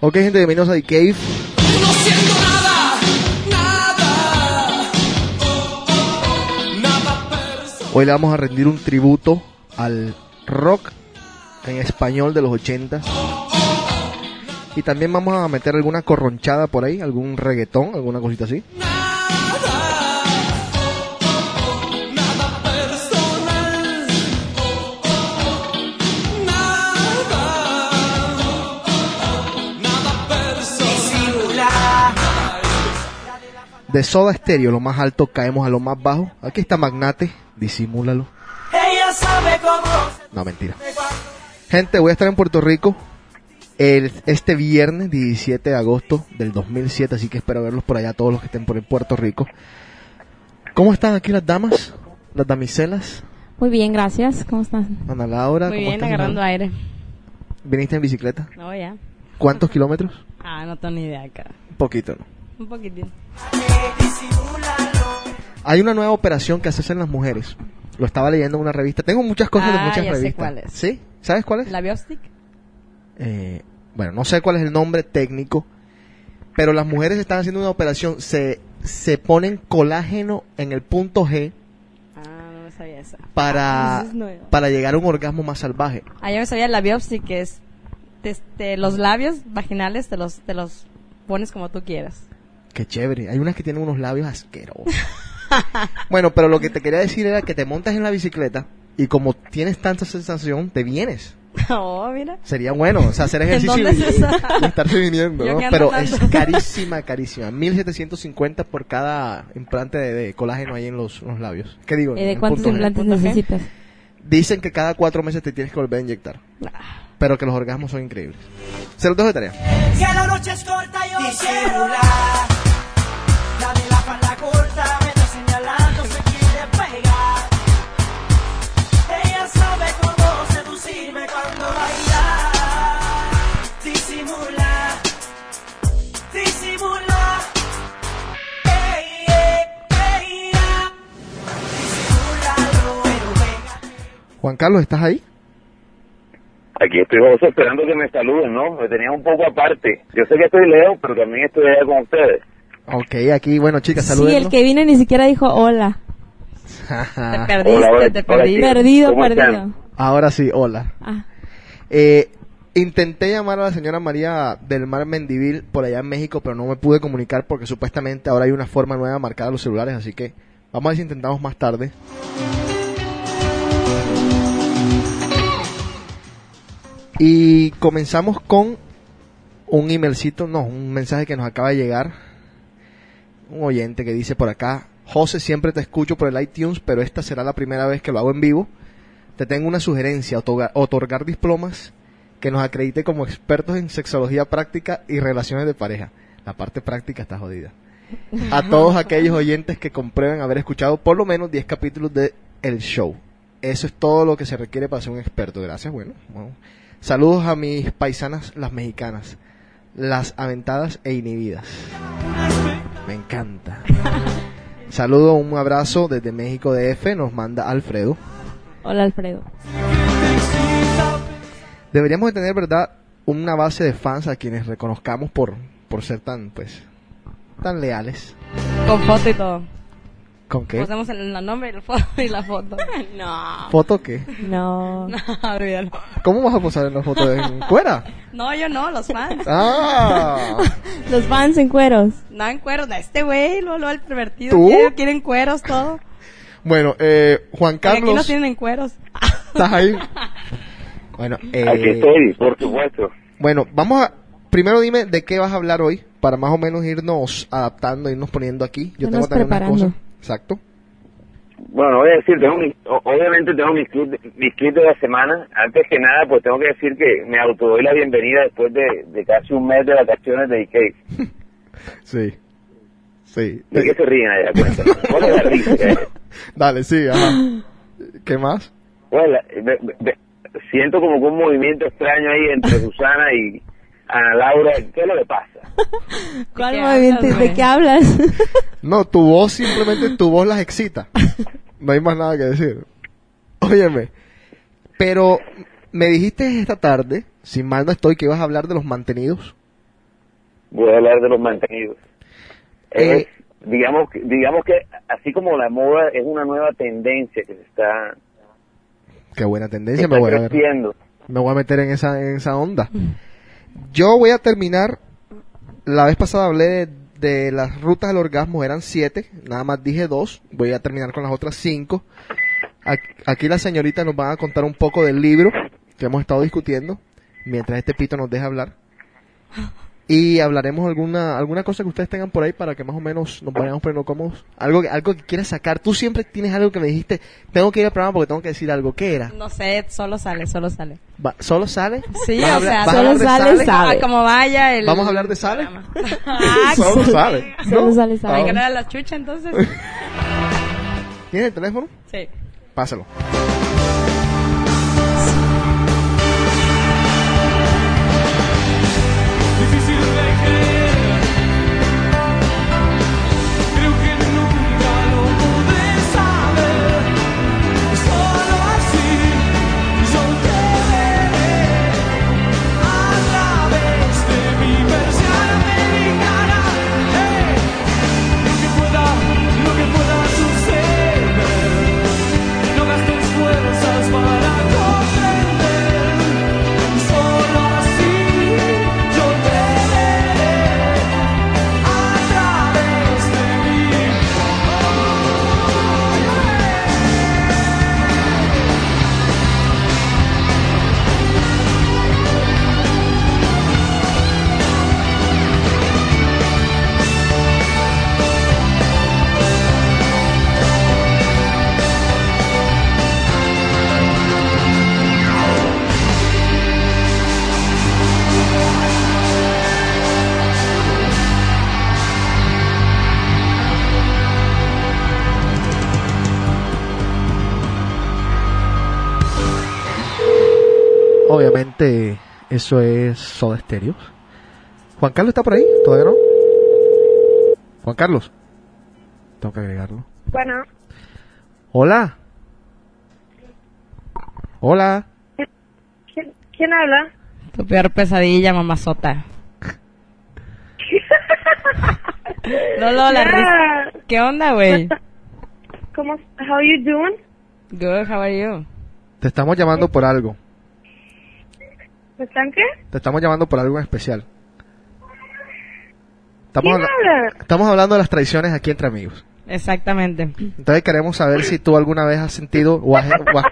Ok, gente, bienvenidos a The Cave. No siento nada, nada. Hoy le vamos a rendir un tributo al rock en español de los 80. Y también vamos a meter alguna corronchada por ahí, algún reggaetón, alguna cosita así. Nada, De Soda Stereo, lo más alto, caemos a lo más bajo. Aquí está Magnate, disimúlalo. Ella sabe cómo. No, mentira. Gente, voy a estar en Puerto Rico el, este viernes 17 de agosto del 2007, así que espero verlos por allá, todos los que estén por en Puerto Rico. ¿Cómo están aquí las damas? Las damiselas. Muy bien, gracias. ¿Cómo estás? Ana Laura. Muy ¿cómo bien, estás, agarrando Ana? aire. ¿Viniste en bicicleta? No, ya. ¿Cuántos kilómetros? Ah, no tengo ni idea acá. Un poquito, ¿no? Un poquitín. Hay una nueva operación que hacen las mujeres. Lo estaba leyendo en una revista. Tengo muchas cosas de Ah, muchas ya sé revistas. cuál es. ¿Sí? ¿Sabes cuál es? ¿La Biostic? Eh, bueno, no sé cuál es el nombre técnico, pero las mujeres están haciendo una operación. Se, se ponen colágeno en el punto G Ah, no me sabía esa. para, Ah, es para llegar a un orgasmo más salvaje. Ah, yo me sabía la Biopsy, que es este, los labios vaginales te los, te los pones como tú quieras. Qué chévere. Hay unas que tienen unos labios asquerosos. bueno, pero lo que te quería decir era que te montas en la bicicleta y como tienes tanta sensación, te vienes. oh, mira. Sería bueno, o sea, hacer ejercicio y, es y estarse viniendo, ¿no? Pero es carísima, carísima. 1750 por cada implante de, de colágeno ahí en los, los labios. ¿Qué digo? ¿Y de cuántos implantes necesitas? Dicen que cada cuatro meses te tienes que volver a inyectar. Pero que los orgasmos son increíbles. Se los dejo de tarea. Si la noche es corta, yo disimular. La de la falda corta me está señalando, se quiere pegar. Ella sabe cómo seducirme cuando baila. Disimula, disimula. Ey, ey, ey, venga. Juan Carlos, ¿estás ahí? Aquí estoy José esperando que me saluden, ¿no? Me tenía un poco aparte. Yo sé que estoy lejos, pero también estoy allá con ustedes. Ok, aquí, bueno, chicas, Sí, saludos. el que vino ni siquiera dijo hola. Te perdiste, Hola, hola, te hola, perdiste. Perdido, perdido. Ahora sí, hola. Ah, Eh, intenté llamar a la señora María del Mar Mendivil por allá en México, pero no me pude comunicar porque supuestamente ahora hay una forma nueva marcada en los celulares, así que vamos a ver si intentamos más tarde. Y comenzamos con un emailcito, no, un mensaje que nos acaba de llegar. Un oyente que dice por acá, José, siempre te escucho por el iTunes, pero esta será la primera vez que lo hago en vivo. Te tengo una sugerencia, otorgar, otorgar diplomas que nos acredite como expertos en sexología práctica y relaciones de pareja. La parte práctica está jodida. A todos aquellos oyentes que comprueben haber escuchado por lo menos 10 capítulos de El Show. Eso es todo lo que se requiere para ser un experto. Gracias, bueno. bueno. Saludos a mis paisanas, las mexicanas. Las aventadas e inhibidas. Me encanta. Saludo, un abrazo desde México DF, nos manda Alfredo. hola Alfredo. Deberíamos de tener, ¿verdad? Una base de fans a quienes reconozcamos por, por ser tan, pues, tan leales. Con foto y todo. ¿Con qué? Ponemos el, el nombre y la foto. Y la foto. no. ¿Foto qué? No. No, olvídalo. ¿Cómo vas a posar en la foto de fuera? No, yo no, los fans. ¡Ah! Los fans en cueros. No en cueros, no, este güey, lo, lo el pervertido. ¿Tú? Quiere- Quieren cueros, todo. Bueno, eh, Juan Porque aquí Carlos, tienen en cueros. ¿estás ahí? Bueno, eh, Aquí estoy, por supuesto. Bueno, vamos a... Primero dime de qué vas a hablar hoy, para más o menos irnos adaptando, irnos poniendo aquí. Yo tengo Irnos también unas cosas. Exacto. Bueno, voy a decir, tengo mi- obviamente tengo mis clips, mis clips de la semana. Antes que nada, pues tengo que decir que me autodoy la bienvenida después de, de casi un mes de vacaciones de IK. Sí. Sí. ¿De qué se ríen allá? ¿Cuál es la risa? Dale, sí, ajá. ¿Qué más? bueno, la- siento como que un movimiento extraño ahí entre Susana y Ana Laura. ¿Qué es lo que pasa? ¿Cuál movimiento? hablas, ¿De qué hablas? No, tu voz simplemente, tu voz las excita. No hay más nada que decir. Óyeme. Pero me dijiste esta tarde, si mal no estoy, que ibas a hablar de los mantenidos. Voy a hablar de los mantenidos. Eh, Es, digamos, que- digamos que así como la moda es una nueva tendencia que se está, Qué buena tendencia, está me voy a ver. me voy a meter en esa, en esa onda. Yo voy a terminar. La vez pasada hablé de, las rutas del orgasmo, eran siete, nada más dije dos. Voy a terminar con las otras cinco. Aquí las señoritas nos van a contar un poco del libro que hemos estado discutiendo, mientras este pito nos deja hablar. Y hablaremos alguna alguna cosa que ustedes tengan por ahí para que más o menos nos vayamos poniendo cómodos. Algo que, algo que quieras sacar. Tú siempre tienes algo que me dijiste, tengo que ir al programa porque tengo que decir algo. ¿Qué era? No sé, solo sale, solo sale. Va- ¿Solo sale? Sí, ¿Vas a o hablar- sea, solo sale, Sale? sabe. Ah, como vaya el... ¿Vamos a hablar de Sale? Ah, Solo sale. Solo sale, sale. ¿Hay Ah. que no era la chucha entonces? ¿Tienes el teléfono? Sí. Pásalo. Eso es Soda Stereo. ¿Juan Carlos está por ahí? ¿Todavía no? Juan Carlos. Tengo que agregarlo. Bueno, Hola. Hola. ¿quién, quién habla? Tu peor pesadilla, mamazota. Lolo, la risa. ¿Qué onda, güey? ¿Cómo? How you doing? Good, how are you? Te estamos llamando por algo. ¿Me están qué? Te estamos llamando por algo en especial. Estamos, ¿Quién habla- estamos hablando de las traiciones aquí entre amigos. Exactamente. Entonces queremos saber si tú alguna vez has sentido o has, o has-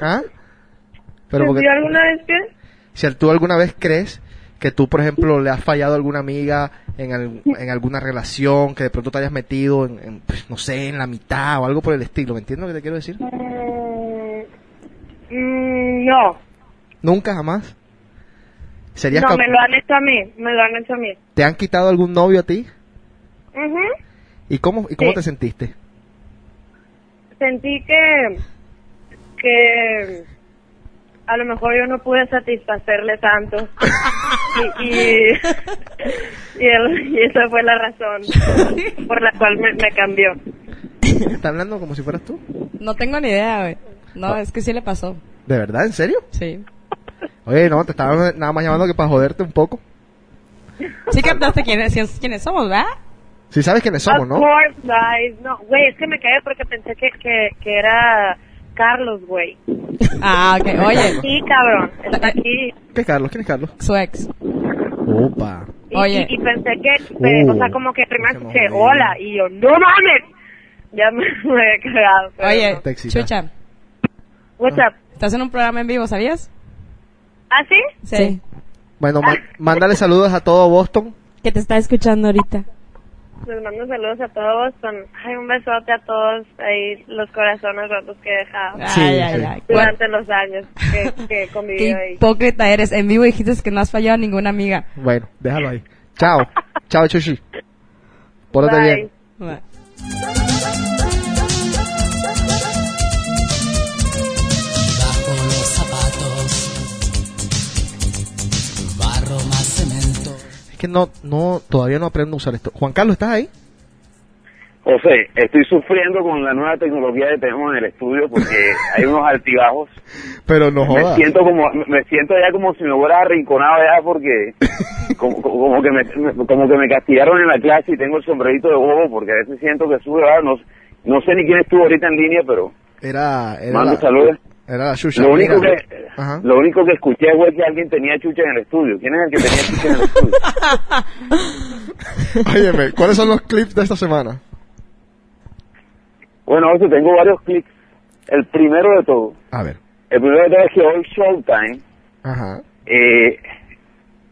¿Ah? Pero porque ¿Sentió alguna vez que? si tú alguna vez crees que tú, por ejemplo, le has fallado a alguna amiga en, al- en alguna relación, que de pronto te hayas metido en, en, pues, no sé, en la mitad o algo por el estilo, ¿me entiendes lo que te quiero decir? Mm, mm, no, Nunca, jamás. ¿Serías no, me lo han hecho a mí, me lo han hecho a mí. ¿Te han quitado algún novio a ti? Ujú. ¿Y cómo, y cómo Sí. te sentiste? Sentí que, que a lo mejor yo no pude satisfacerle tanto. y, y, y, el- y esa fue la razón por la cual me, me cambió. ¿Estás hablando como si fueras tú? No tengo ni idea, güey. No, es que sí le pasó. ¿De verdad? ¿En serio? Sí. Oye, no, te estaba nada más llamando que para joderte un poco. Sí captaste quiénes, quiénes somos, ¿verdad? Si sabes quiénes somos, of ¿no? course, guys. No, güey, es que me caí porque pensé que, que, que era Carlos, güey. Ah, ok. Oye, Sí, cabrón. Está aquí. ¿Qué es Carlos? ¿Quién es Carlos? su ex. Opa. Y, Oye. y, y pensé que, pe- Uh, o sea, como que primero escuché, hola, y yo, no mames. Ya me, me había cagado. pero Oye, no. Chucha, What's up? estás en un programa en vivo, ¿sabías? ¿Ah, sí? Sí. Bueno, ma- mándale saludos a todo Boston. Que te está escuchando ahorita. Les mando saludos a todos. Boston. Ay, un besote a todos ahí, los corazones rotos que he dejado. Ay, Sí, ay, sí. ay. Durante los años que, que conviví Qué ahí. hipócrita eres. En vivo dijiste que no has fallado a ninguna amiga. Bueno, déjalo ahí. Chao. Chao, Chuchi. Pórtate Bye. bien. Bueno. Que no, no, todavía no aprendo a usar esto. Juan Carlos, ¿estás ahí? José, estoy sufriendo con la nueva tecnología que tenemos en el estudio porque hay unos altibajos. Pero no Me siento como, me siento ya como si me hubiera arrinconado ya porque como, como que me, como que me castigaron en la clase y tengo el sombrerito de bobo porque a veces siento que sube, ah, no, no sé ni quién estuvo ahorita en línea, pero Era, era mando la, saludos. Era la Xuxa. Lo único Mira. que, Ajá. lo único que escuché fue que alguien tenía chucha en el estudio. ¿Quién es el que tenía chucha en el estudio? Óyeme, ¿cuáles son los clips de esta semana? Bueno, José, tengo varios clics. El primero de todo, A ver. el primero de todo es que hoy Showtime, Ajá. eh,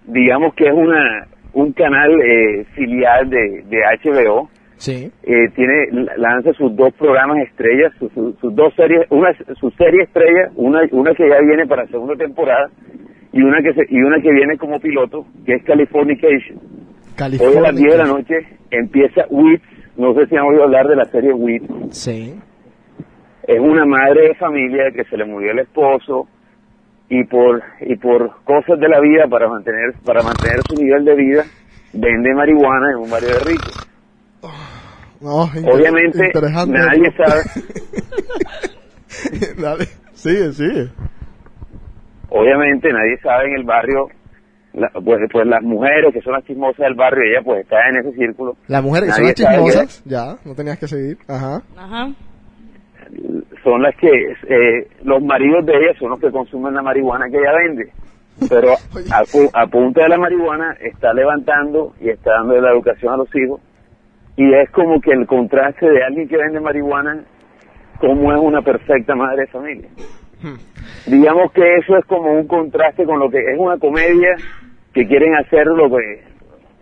digamos que es una un canal eh, filial de, de HBO, Sí. eh, tiene lanza sus dos programas estrellas, sus, sus- sus dos series, una su serie estrella, una una que ya viene para segunda temporada y una que se, y una que viene como piloto, que es Californication. Hoy a las 10 de la noche empieza Wits, no sé si han oído hablar de la serie Wits. Sí. Es una madre de familia que se le murió el esposo y por y por cosas de la vida para mantener para mantener su nivel de vida vende marihuana en un barrio de ricos. No, Obviamente interesante. nadie sabe Dale. Sigue, sigue. obviamente nadie sabe en el barrio la- pues, pues las mujeres que son las chismosas del barrio ella pues está en ese círculo Las mujeres que son las chismosas. Ya, no tenías que seguir. Ajá. Ajá. son las que eh, los maridos de ella son los que consumen la marihuana que ella vende pero a punta de la marihuana está levantando y está dando la educación a los hijos y es como que el contraste de alguien que vende marihuana como es una perfecta madre de familia digamos que eso es como un contraste con lo que es una comedia que quieren hacer lo que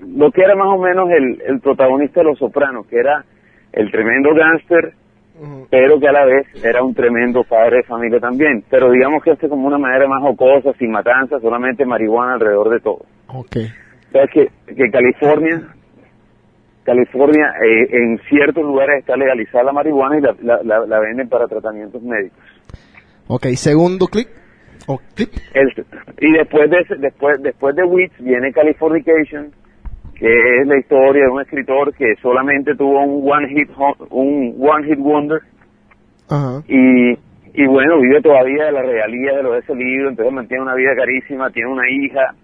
lo que era más o menos el, el protagonista de Los Sopranos que era el tremendo gángster pero que a la vez era un tremendo padre de familia también. Pero digamos que este como una manera más jocosa, sin matanza, solamente marihuana alrededor de todo. Ok. Sabes que, que California, California eh, en ciertos lugares está legalizada la marihuana y la, la, la- la venden para tratamientos médicos. Ok, segundo clip. O clip. El- y después de después después de Wits viene Californication, que es la historia de un escritor que solamente tuvo un one hit un one hit wonder Ajá. y, y bueno, vive todavía de la realía de lo de ese libro, entonces mantiene una vida carísima, tiene una hija.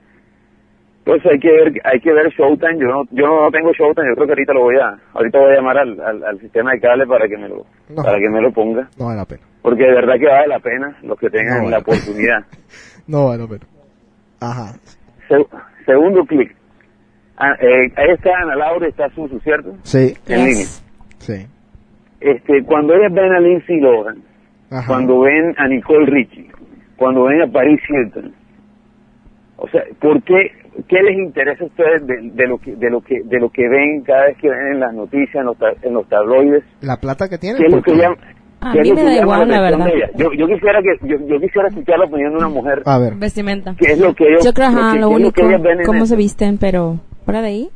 Entonces hay que ver, hay que ver Showtime, yo no, yo no tengo Showtime, yo creo que ahorita lo voy a, ahorita voy a llamar al, al, al sistema de cable para que me lo, No. para que me lo ponga, No vale la pena. porque de verdad que vale la pena los que tengan No, la oportunidad. No vale la pena. Ajá. Se- segundo clic. Ah, eh, ahí está Ana Laura, está Susu, ¿cierto? Sí. En línea. Sí. Este, cuando ellas ven a Lindsay Lohan, Ajá. cuando ven a Nicole Richie, cuando ven a Paris Hilton, o sea, ¿por qué, qué les interesa a ustedes de, de lo que de lo que de lo que ven cada vez que ven en las noticias, en los, en los tabloides? La plata que tiene. ¿Qué es lo que porque- llama? A mí lo me que da igual, la verdad. Yo, yo quisiera que yo, yo quisiera escuchar la opinión de una mujer. A ver. Vestimenta. ¿Qué es lo que ellos Yo creo, lo ajá, que- lo único, que ellas ven en cómo el- se visten, pero fuera de ahí,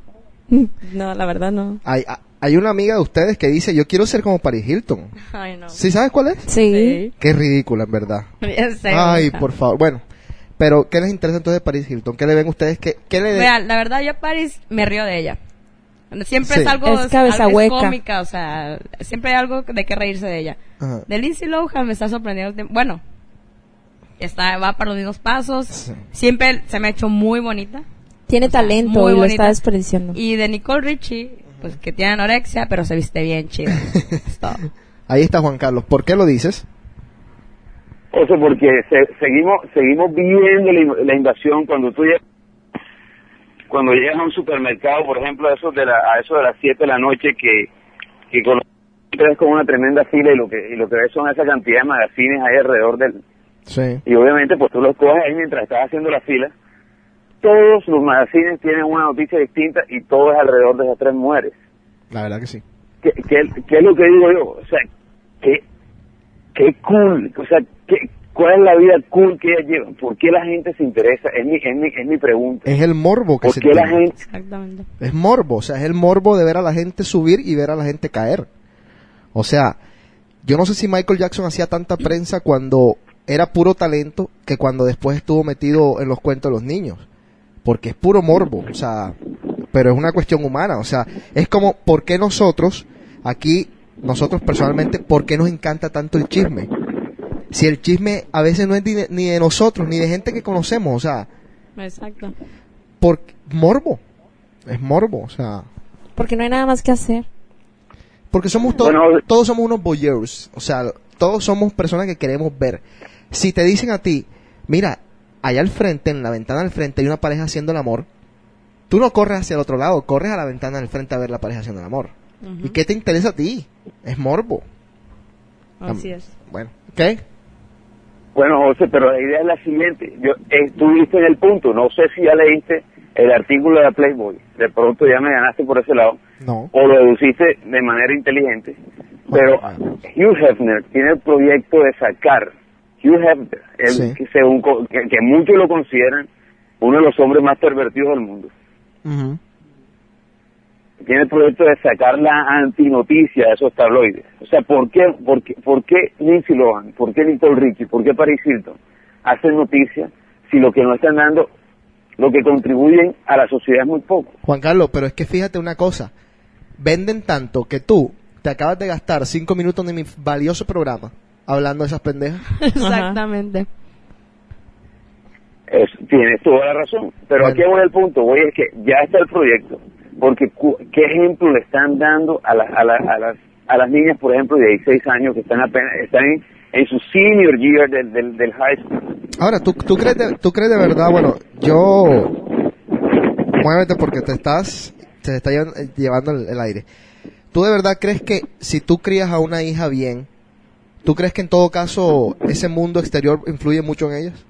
no, la verdad no. Hay, hay una amiga de ustedes que dice, yo quiero ser como Paris Hilton. Ay, no. ¿Sí sabes cuál es? Sí. Qué ridícula, en verdad. Ya sé, Ay, por favor. Bueno, pero ¿qué les interesa entonces de Paris Hilton? ¿Qué le ven ustedes? ¿Qué, qué le Mira, la verdad, yo a Paris me río de ella. Siempre Sí. es algo, Es cabeza algo- hueca. cómica, o sea, siempre hay algo de qué reírse de ella. Ajá. De Lindsay Lohan me está sorprendiendo. de- Bueno, está, va para los mismos pasos. Sí. Siempre se me ha hecho muy bonita. Tiene talento muy y lo bonita. está desperdiciando. Y de Nicole Richie, pues que tiene anorexia, pero se viste bien chida. Es todo. Ahí está Juan Carlos. ¿Por qué lo dices? O sea, porque se- seguimos seguimos viviendo la, in- la invasión cuando tú llegas, cuando llegas a un supermercado, por ejemplo, a eso de, la, a eso de las 7 de la noche que, que con, entras con una tremenda fila y lo que y lo que ves son esa cantidad de magazines ahí alrededor del Sí. y obviamente pues tú los coges ahí mientras estás haciendo la fila. Todos los magazines tienen una noticia distinta y todo es alrededor de esas tres mujeres. La verdad que sí. ¿Qué, qué, qué es lo que digo yo? O sea, qué, qué cool, o sea, qué, ¿cuál es la vida cool que ellas llevan? ¿Por qué la gente se interesa? Es mi, es mi, es mi pregunta. Es el morbo que ¿Por se qué la tiene. gente? Exactamente. Es morbo, o sea, es el morbo de ver a la gente subir y ver a la gente caer. O sea, yo no sé si Michael Jackson hacía tanta prensa cuando era puro talento que cuando después estuvo metido en los cuentos de los niños. Porque es puro morbo, o sea, pero es una cuestión humana, o sea, es como, ¿por qué nosotros Aquí, nosotros personalmente, ¿por qué nos encanta tanto el chisme? Si el chisme a veces no es ni de, ni de nosotros, ni de gente que conocemos, o sea, Exacto. por morbo. Es morbo, o sea, Porque no hay nada más que hacer. porque somos todos, Bueno, todos somos unos voyeurs, o sea, todos somos personas que queremos ver. Si te dicen a ti, mira, allá al frente, en la ventana al frente hay una pareja haciendo el amor, tú no corres hacia el otro lado, corres a la ventana del frente a ver la pareja haciendo el amor. ¿Y qué te interesa a ti? Es morbo. Así es. Bueno, ¿ok? Bueno, José, pero la idea es la siguiente. Yo estuviste en el punto. No sé si ya leíste el artículo de la Playboy. De pronto ya me ganaste por ese lado. No. O lo deduciste de manera inteligente. Pero. Hugh Hefner tiene el proyecto de sacar. Hugh Hefner, el Sí. que, según co- que, que muchos lo consideran uno de los hombres más pervertidos del mundo. Ujú. Tiene el proyecto de sacar la antinoticia de esos tabloides. O sea, ¿por qué, por qué, por qué Lindsay Lohan, por qué Nicole Richie, por qué Paris Hilton hacen noticias si lo que no están dando, lo que contribuyen a la sociedad es muy poco? Juan Carlos, pero es que fíjate una cosa. Venden tanto que tú te acabas de gastar cinco minutos de mi valioso programa hablando de esas pendejas. Exactamente. Es, tienes toda la razón. Pero Bueno. aquí voy al punto, voy es que ya está el proyecto. Porque ¿qué ejemplo le están dando a, las a, la- a las, a las niñas, por ejemplo, de 16 años que están apenas, están en, en su senior year del, del, del high school? Ahora, ¿tú, tú, crees de, ¿tú crees de verdad? Bueno, yo... Muévete porque te estás... Se te está eh, llevando el, el aire. ¿Tú de verdad crees que si tú crías a una hija bien, ¿tú crees que en todo caso ese mundo exterior influye mucho en ellas?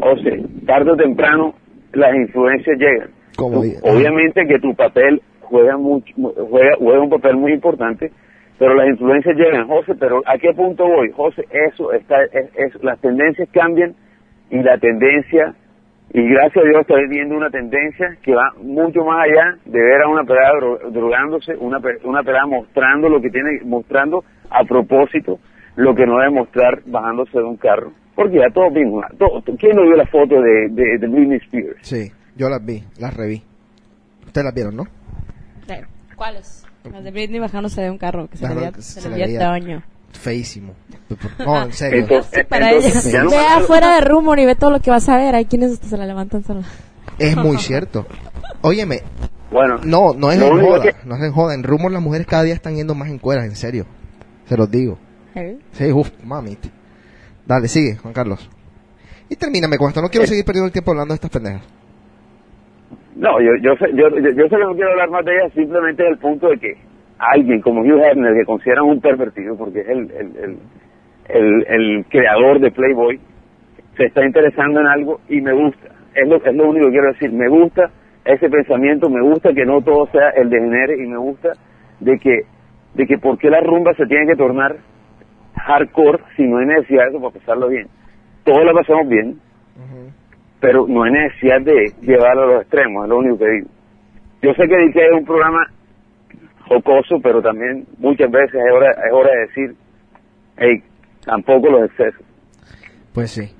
O sea, tarde o temprano las influencias llegan. Como obviamente que tu papel juega mucho, juega, juega un papel muy importante, pero las influencias llegan, José, pero ¿a qué punto voy? José, eso está, es, es- las tendencias cambian y la tendencia, y gracias a Dios estoy viendo una tendencia que va mucho más allá de ver a una pelada dro- drogándose, una, una pelada mostrando lo que tiene, mostrando a propósito lo que no debe mostrar bajándose de un carro. Porque ya todos vimos, todo- ¿quién no vio la foto de, de, de Britney Spears? Sí, yo las vi, las reví. Ustedes las vieron, ¿no? Claro. ¿Cuáles? Las de Britney bajándose de un carro que se le veía, se se le veía veía. Toño. Feísimo. No, en serio. Entonces, Para entonces, ella. ya no- Ve afuera de Rumor y ve todo lo que vas a ver. Hay quienes se la levantan sola. Es muy cierto. Óyeme, Bueno, no, no es en joda, que- no es en joda. En rumor las mujeres cada día están yendo más en cueras, en serio. Se los digo. ¿Eh? Sí, uff, mami. Dale, sigue, Juan Carlos. Y termíname con esto, no quiero Eh. seguir perdiendo el tiempo hablando de estas pendejas. No, yo, yo, sé, yo, yo, sé que no quiero hablar más de ella, simplemente del punto de que alguien como Hugh Hefner, que consideran un pervertido, porque es el, el, el, el, el creador de Playboy, se está interesando en algo y me gusta. Es lo, es lo único que quiero decir. Me gusta ese pensamiento, me gusta que no todo sea el degenere y me gusta de que, de que por qué la rumba se tiene que tornar hardcore si no hay necesidad de eso para pasarlo bien. Todos la pasamos bien, pero no hay necesidad de llevarlo a los extremos, es lo único que digo. Yo sé que que es un programa jocoso, pero también muchas veces es hora, es hora de decir, hey, tampoco los excesos. Pues sí.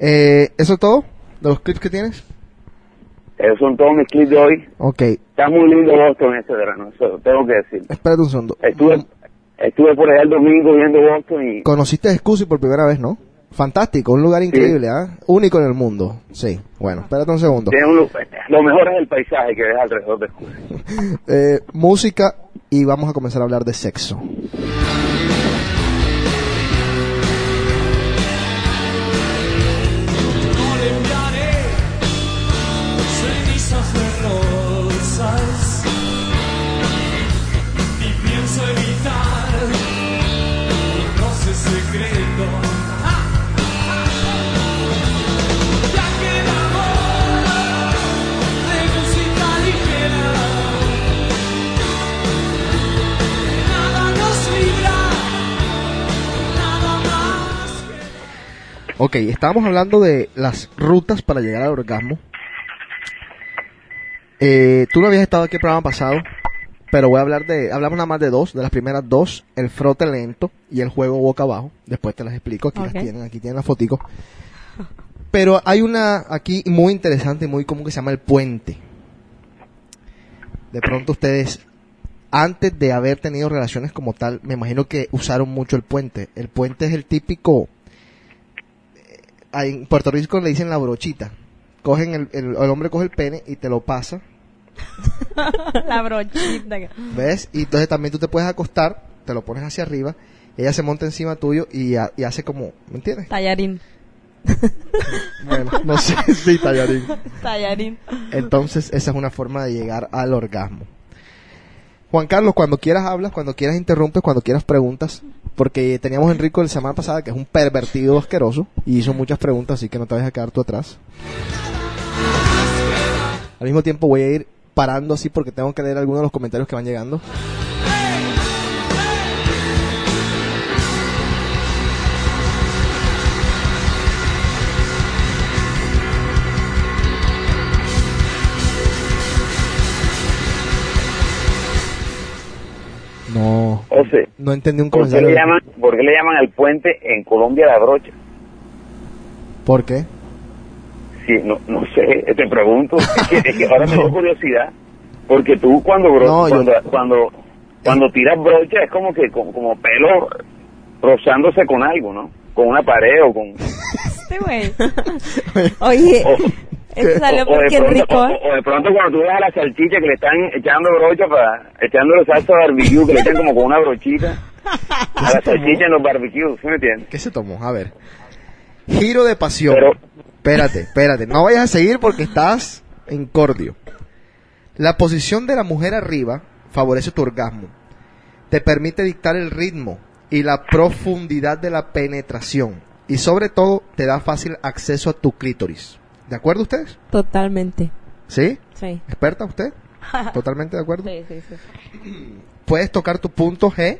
Eh, ¿Eso es todo? ¿De los clips que tienes? Esos son todos mis clips de hoy. Ok, Está muy lindo Boston este verano, eso tengo que decir. espérate un segundo. Estuve, estuve por allá el domingo viendo Boston y Conociste a Scusi por primera vez, ¿no? Fantástico, un lugar increíble, ¿ah? Único en el mundo. Sí, bueno, espérate un segundo. un lo mejor es el paisaje que ves alrededor de. Eh, música y vamos a comenzar a hablar de sexo. Ok, estábamos hablando de las rutas para llegar al orgasmo. Eh, tú no habías estado aquí el programa pasado, pero voy a hablar de, hablamos nada más de dos, de las primeras dos, el frote lento y el juego boca abajo. Después te las explico, aquí las tienen, aquí tienen la fotico. Pero hay una aquí muy interesante muy común que se llama el puente. De pronto ustedes antes de haber tenido relaciones como tal, me imagino que usaron mucho el puente. El puente es el típico, ahí en Puerto Rico le dicen la brochita. Cogen el, el, el hombre coge el pene y te lo pasa, La brochita. ¿ves? Y entonces también tú te puedes acostar, te lo pones hacia arriba, ella se monta encima tuyo y, y hace como, ¿me entiendes? Tallarín. Bueno, no sé, sí, tallarín. Tallarín. Entonces, esa es una forma de llegar al orgasmo. Juan Carlos, cuando quieras hablas, cuando quieras interrumpes, cuando quieras preguntas, porque teníamos a Enrico la semana pasada, que es un pervertido asqueroso, y hizo muchas preguntas, así que no te vayas a quedar tú atrás. Al mismo tiempo voy a ir parando así porque tengo que leer algunos de los comentarios que van llegando. No, José, no entendí un ¿por qué, comentario. le llaman, ¿por qué le llaman al puente en Colombia la brocha? ¿Por qué? Sí, no, no sé, te pregunto. Es que, es que ahora me dio curiosidad. Porque tú cuando, bro- No, yo- cuando, cuando, cuando tiras brocha es como que como, como pelo rozándose con algo, ¿no? Con una pared o con... Este güey. Oye, O, eso salió o- o de porque pronto, o- o de pronto cuando tú ves a la salchicha que le están echando brocha para... Echándole salsa barbecue, que le echan como con una brochita. A la salchicha en los barbecues, ¿sí me entiendes? ¿Qué se tomó? A ver. Giro de pasión. Pero- Espérate, espérate. No vayas a seguir porque estás en cordio. La posición de la mujer arriba favorece tu orgasmo. Te permite dictar el ritmo y la profundidad de la penetración. Y sobre todo, te da fácil acceso a tu clítoris. ¿De acuerdo ustedes? Totalmente. ¿Sí? Sí. ¿Experta usted? ¿Totalmente de acuerdo? Sí, sí, sí. Puedes tocar tu punto G.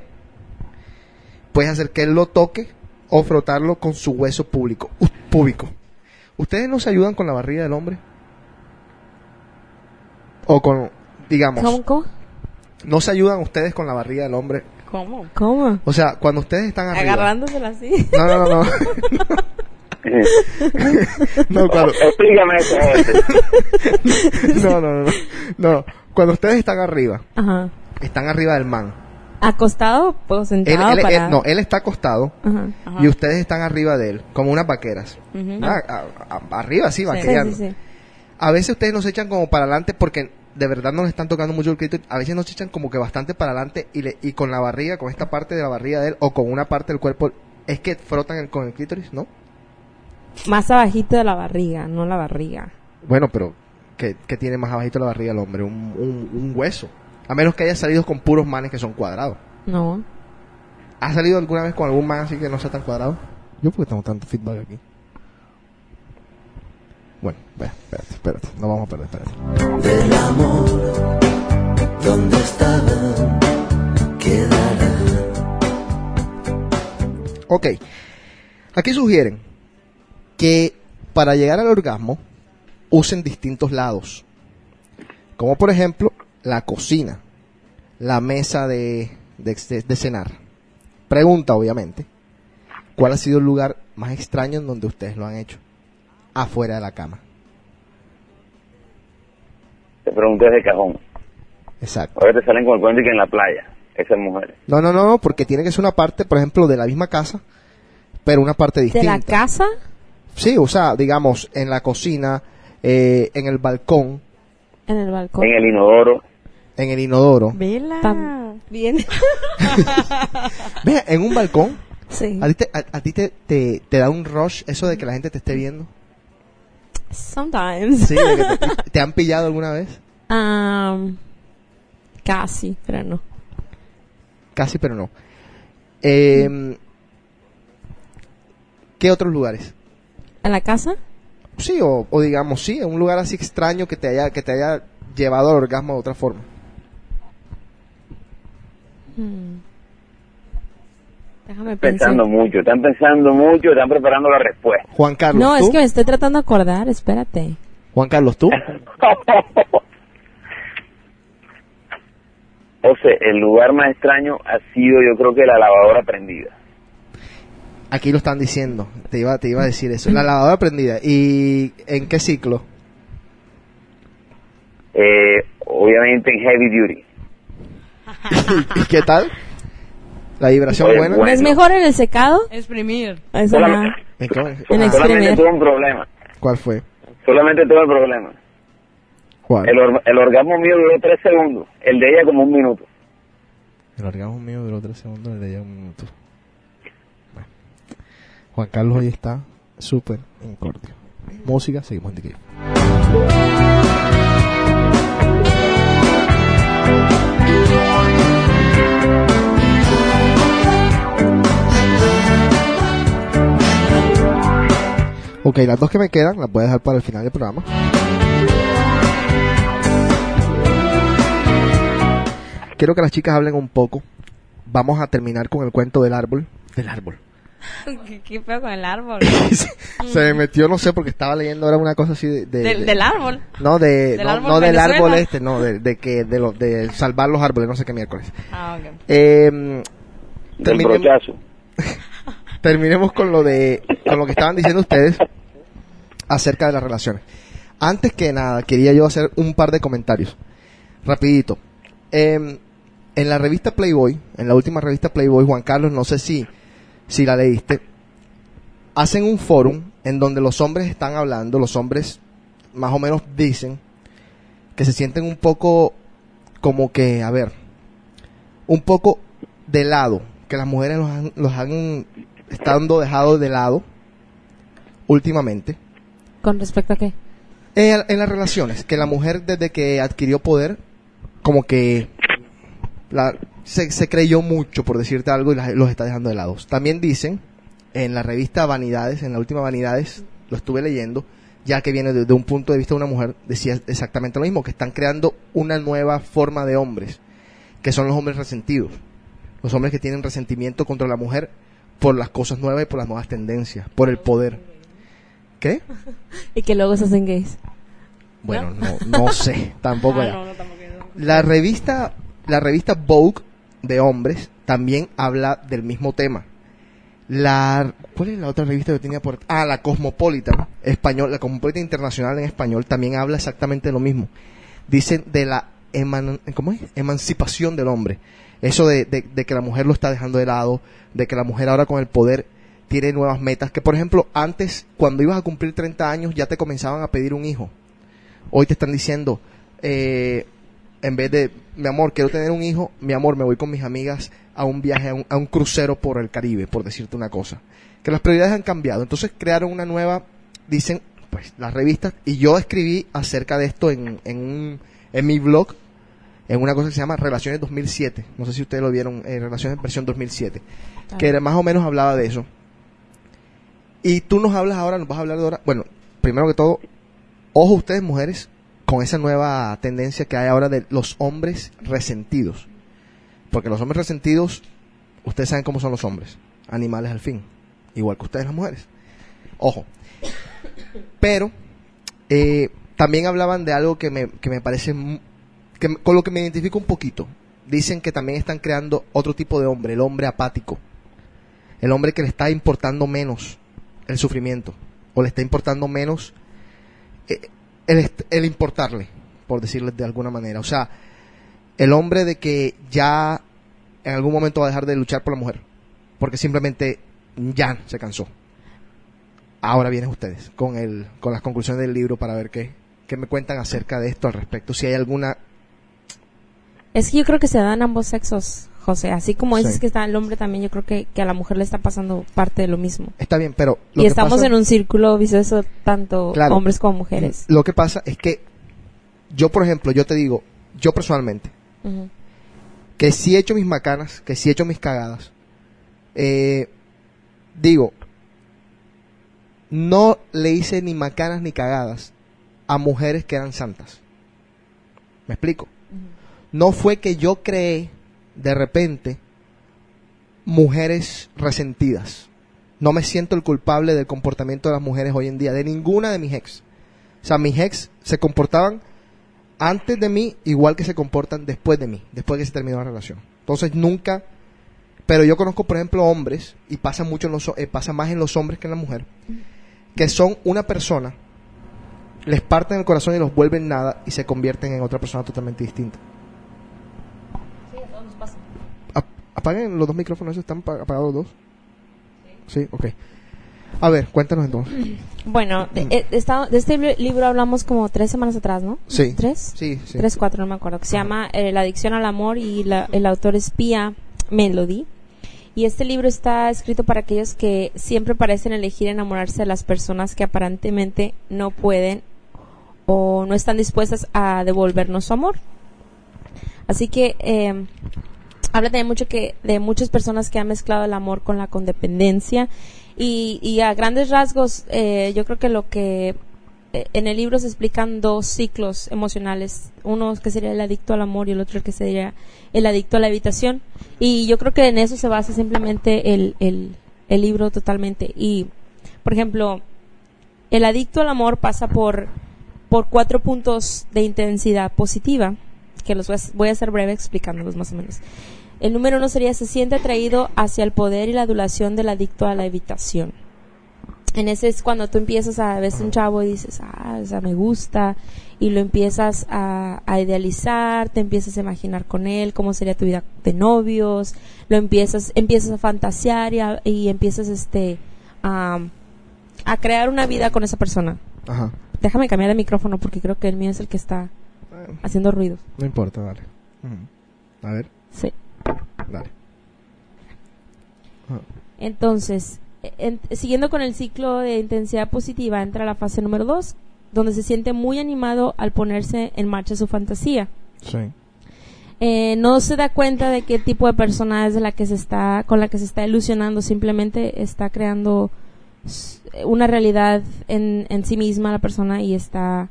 Puedes hacer que él lo toque o frotarlo con su hueso público, uh, púbico. ¿Ustedes no se ayudan con la barriga del hombre? O con, digamos, ¿Cómo, cómo? no se ayudan ustedes con la barriga del hombre. ¿Cómo? ¿Cómo? O sea, cuando ustedes están arriba. Agarrándosela así. No, no, no, no. no, cuando, Explícame eso, no, no, no, no. Cuando ustedes están arriba, Ajá. están arriba del man. ¿Acostado o sentado él- para...? él- no, él está acostado Ajá. Ajá. y ustedes están arriba de él, como unas vaqueras. Ah, a- a- arriba, sí, Sí, vaqueando. sí, sí. A veces ustedes nos echan como para adelante porque de verdad no le están tocando mucho el clítoris. A veces nos echan como que bastante para adelante y, le, y con la barriga, con esta parte de la barriga de él o con una parte del cuerpo, es que frotan el- con el clítoris, ¿no? Más abajito de la barriga, no la barriga. Bueno, pero que, que tiene más abajito la barriga el hombre, un, un, un hueso. A menos que haya salido con puros manes que son cuadrados. No. ¿Has salido alguna vez con algún man así que no sea tan cuadrado? Yo porque tengo tanto feedback aquí. Bueno, ve, espérate, espérate, no vamos a perder, espérate. Del amor, ¿dónde estaba? Quedará. Ok, aquí sugieren que para llegar al orgasmo usen distintos lados, como por ejemplo la cocina, la mesa de, de, de cenar. Pregunta, obviamente, ¿cuál ha sido el lugar más extraño en donde ustedes lo han hecho? Afuera de la cama. Te pregunté de cajón. Exacto. Ahora te salen con el cuento y que en la playa, esas mujeres. No, no, no, no, porque tiene que ser una parte, por ejemplo, de la misma casa, pero una parte ¿De distinta. la casa? Sí, o sea, digamos, en la cocina, eh, en el balcón, En el balcón. En el inodoro. en el inodoro. Vela. Bien. Ve, en un balcón, sí. ¿a ti, te, a, a ti te, te, te da un rush eso de que la gente te esté viendo? Sometimes. Sí, ¿te han pillado alguna vez? Um, casi, pero no. Casi, pero no. Eh, ¿Qué otros lugares? ¿En la casa? Sí, o, o digamos, sí, en un lugar así extraño que te haya, que te haya llevado al orgasmo de otra forma. Hmm. Déjame pensar. Pensando mucho, están pensando mucho, están preparando la respuesta. Juan Carlos, No, ¿tú? es que me estoy tratando de acordar, espérate. Juan Carlos, ¿tú? José, el lugar más extraño ha sido yo creo que la lavadora prendida. Aquí lo están diciendo. Te iba, te iba a decir eso. La lavadora prendida. ¿Y en qué ciclo? Eh, obviamente en heavy duty. ¿Y qué tal? ¿La vibración Oye, buena? bueno. ¿Es mejor en el secado? Exprimir. Solamente. ¿En Ah, exprimir. solamente tuve un problema. ¿Cuál fue? Solamente tuve un problema. ¿Cuál? El, or- el orgasmo mío duró tres segundos. El de ella como un minuto. El orgasmo mío duró tres segundos, el de ella un minuto. Juan Carlos hoy está súper incordio. Música, seguimos en The. Ok, las dos que me quedan las voy a dejar para el final del programa. Quiero que las chicas hablen un poco. Vamos a terminar con el cuento del árbol. Del árbol. ¿Qué, qué feo con el árbol? Se me metió, no sé, porque estaba leyendo ahora una cosa así de... de- del, de- del árbol. No, de, del no, árbol no del árbol este, no, de, de que, de, lo, de salvar los árboles, no sé qué miércoles. Ah, ok. Eh, Del terminemos, brochazo. terminemos con lo de, con lo que estaban diciendo ustedes acerca de las relaciones. Antes que nada, quería yo hacer un par de comentarios. Rapidito. Eh, en la revista Playboy, en la última revista Playboy, Juan Carlos, no sé si, si la leíste, hacen un forum en donde los hombres están hablando, los hombres más o menos dicen que se sienten un poco como que, a ver, un poco de lado, que las mujeres los han, los han estando dejados de lado últimamente. ¿Con respecto a qué? En, en las relaciones, que la mujer desde que adquirió poder, como que la- se, se creyó mucho, por decirte algo, y la- los está dejando de lado. También dicen, en la revista Vanidades, en la última Vanidades, lo estuve leyendo, ya que viene desde un punto de vista de una mujer, decía exactamente lo mismo, que están creando una nueva forma de hombres, que son los hombres resentidos. Los hombres que tienen resentimiento contra la mujer por las cosas nuevas y por las nuevas tendencias, por el poder. ¿Qué? Y que luego se hacen gays. Bueno, no, no sé, tampoco Ah, ya. no, no, tampoco. La revista, la revista Vogue de hombres también habla del mismo tema. La, ¿cuál es la otra revista que tenía por? Ah, la Cosmopolitan español, la Cosmopolitan Internacional en español también habla exactamente lo mismo. Dicen de la eman- ¿cómo es? emancipación del hombre. Eso de, de- de que la mujer lo está dejando de lado, de que la mujer ahora con el poder tiene nuevas metas. Que por ejemplo, antes, cuando ibas a cumplir 30 años, ya te comenzaban a pedir un hijo. Hoy te están diciendo, eh, en vez de, mi amor, quiero tener un hijo, mi amor, me voy con mis amigas a un viaje, a un, a un crucero por el Caribe, por decirte una cosa. Que las prioridades han cambiado. Entonces crearon una nueva, dicen, pues, las revistas, y yo escribí acerca de esto en, en, un- en mi blog, en una cosa que se llama Relaciones 2007. No sé si ustedes lo vieron, eh, Relaciones versión 2007. Que era, más o menos hablaba de eso. Y tú nos hablas ahora, nos vas a hablar de ahora. Bueno, primero que todo, ojo ustedes mujeres con esa nueva tendencia que hay ahora de los hombres resentidos. Porque los hombres resentidos, ustedes saben cómo son los hombres, animales al fin, igual que ustedes las mujeres. Ojo. Pero eh, también hablaban de algo que me, que me parece, que, con lo que me identifico un poquito. Dicen que también están creando otro tipo de hombre, el hombre apático. El hombre que le está importando menos el sufrimiento, o le está importando menos el, el importarle, por decirles de alguna manera. O sea, el hombre de que ya en algún momento va a dejar de luchar por la mujer, porque simplemente ya se cansó. Ahora vienen ustedes con el con las conclusiones del libro para ver qué, qué me cuentan acerca de esto al respecto. Si hay alguna Es que yo creo que se dan ambos sexos, José. Así como dices Sí. que está el hombre también, yo creo que, que a la mujer le está pasando parte de lo mismo. está bien, pero lo y que estamos pasa- en un círculo vicioso, tanto Claro. hombres como mujeres. Lo que pasa es que yo, por ejemplo, yo te digo, yo personalmente, que sí he hecho mis macanas, que sí he hecho mis cagadas, eh, digo, no le hice ni macanas ni cagadas a mujeres que eran santas. ¿Me explico? No fue que yo creé de repente mujeres resentidas. No me siento el culpable del comportamiento de las mujeres hoy en día, de ninguna de mis ex. O sea, mis ex se comportaban antes de mí igual que se comportan después de mí, después de que se terminó la relación. Entonces nunca, pero yo conozco por ejemplo hombres, y pasa mucho en los, eh, pasa más en los hombres que en la mujer, que son una persona, les parten el corazón y los vuelven nada y se convierten en otra persona totalmente distinta. Apaguen los dos micrófonos, esos están pa- apagados los dos. Sí, ok. A ver, cuéntanos entonces. Bueno, de, eh, esta- de este li- libro hablamos como tres semanas atrás, ¿no? Sí. ¿Tres? Sí, sí. Tres, cuatro, no me acuerdo. Se llama eh, La adicción al amor y la- el autor es Pia Melody. Y este libro está escrito para aquellos que siempre parecen elegir enamorarse de las personas que aparentemente no pueden o no están dispuestas a devolvernos su amor. Así que eh, habla también mucho que de muchas personas que han mezclado el amor con la condependencia. Y, y a grandes rasgos eh, yo creo que lo que eh, en el libro se explican dos ciclos emocionales. Uno que sería el adicto al amor y el otro que sería el adicto a la evitación y yo creo que en eso se basa simplemente el, el, el libro totalmente. Y por ejemplo el adicto al amor pasa por por cuatro puntos de intensidad positiva que los voy a, voy a ser breve explicándolos más o menos. El número uno sería se siente atraído hacia el poder y la adulación del adicto a la evitación. En ese es cuando tú empiezas a ver un chavo y dices, ah, o sea, me gusta, y lo empiezas a, a idealizar, te empiezas a imaginar con él cómo sería tu vida de novios, lo empiezas, empiezas a fantasear y, a- y empiezas este a, a crear una vida con esa persona. Ajá. Déjame cambiar de micrófono porque creo que el mío es el que está haciendo ruidos. No importa, dale. A ver, Sí. Dale. Entonces, en- siguiendo con el ciclo de intensidad positiva, entra la fase número dos, donde se siente muy animado al ponerse en marcha su fantasía. Sí. Eh, no se da cuenta de qué tipo de persona es de la que se está, con la que se está ilusionando, simplemente está creando una realidad en, en sí misma la persona y está,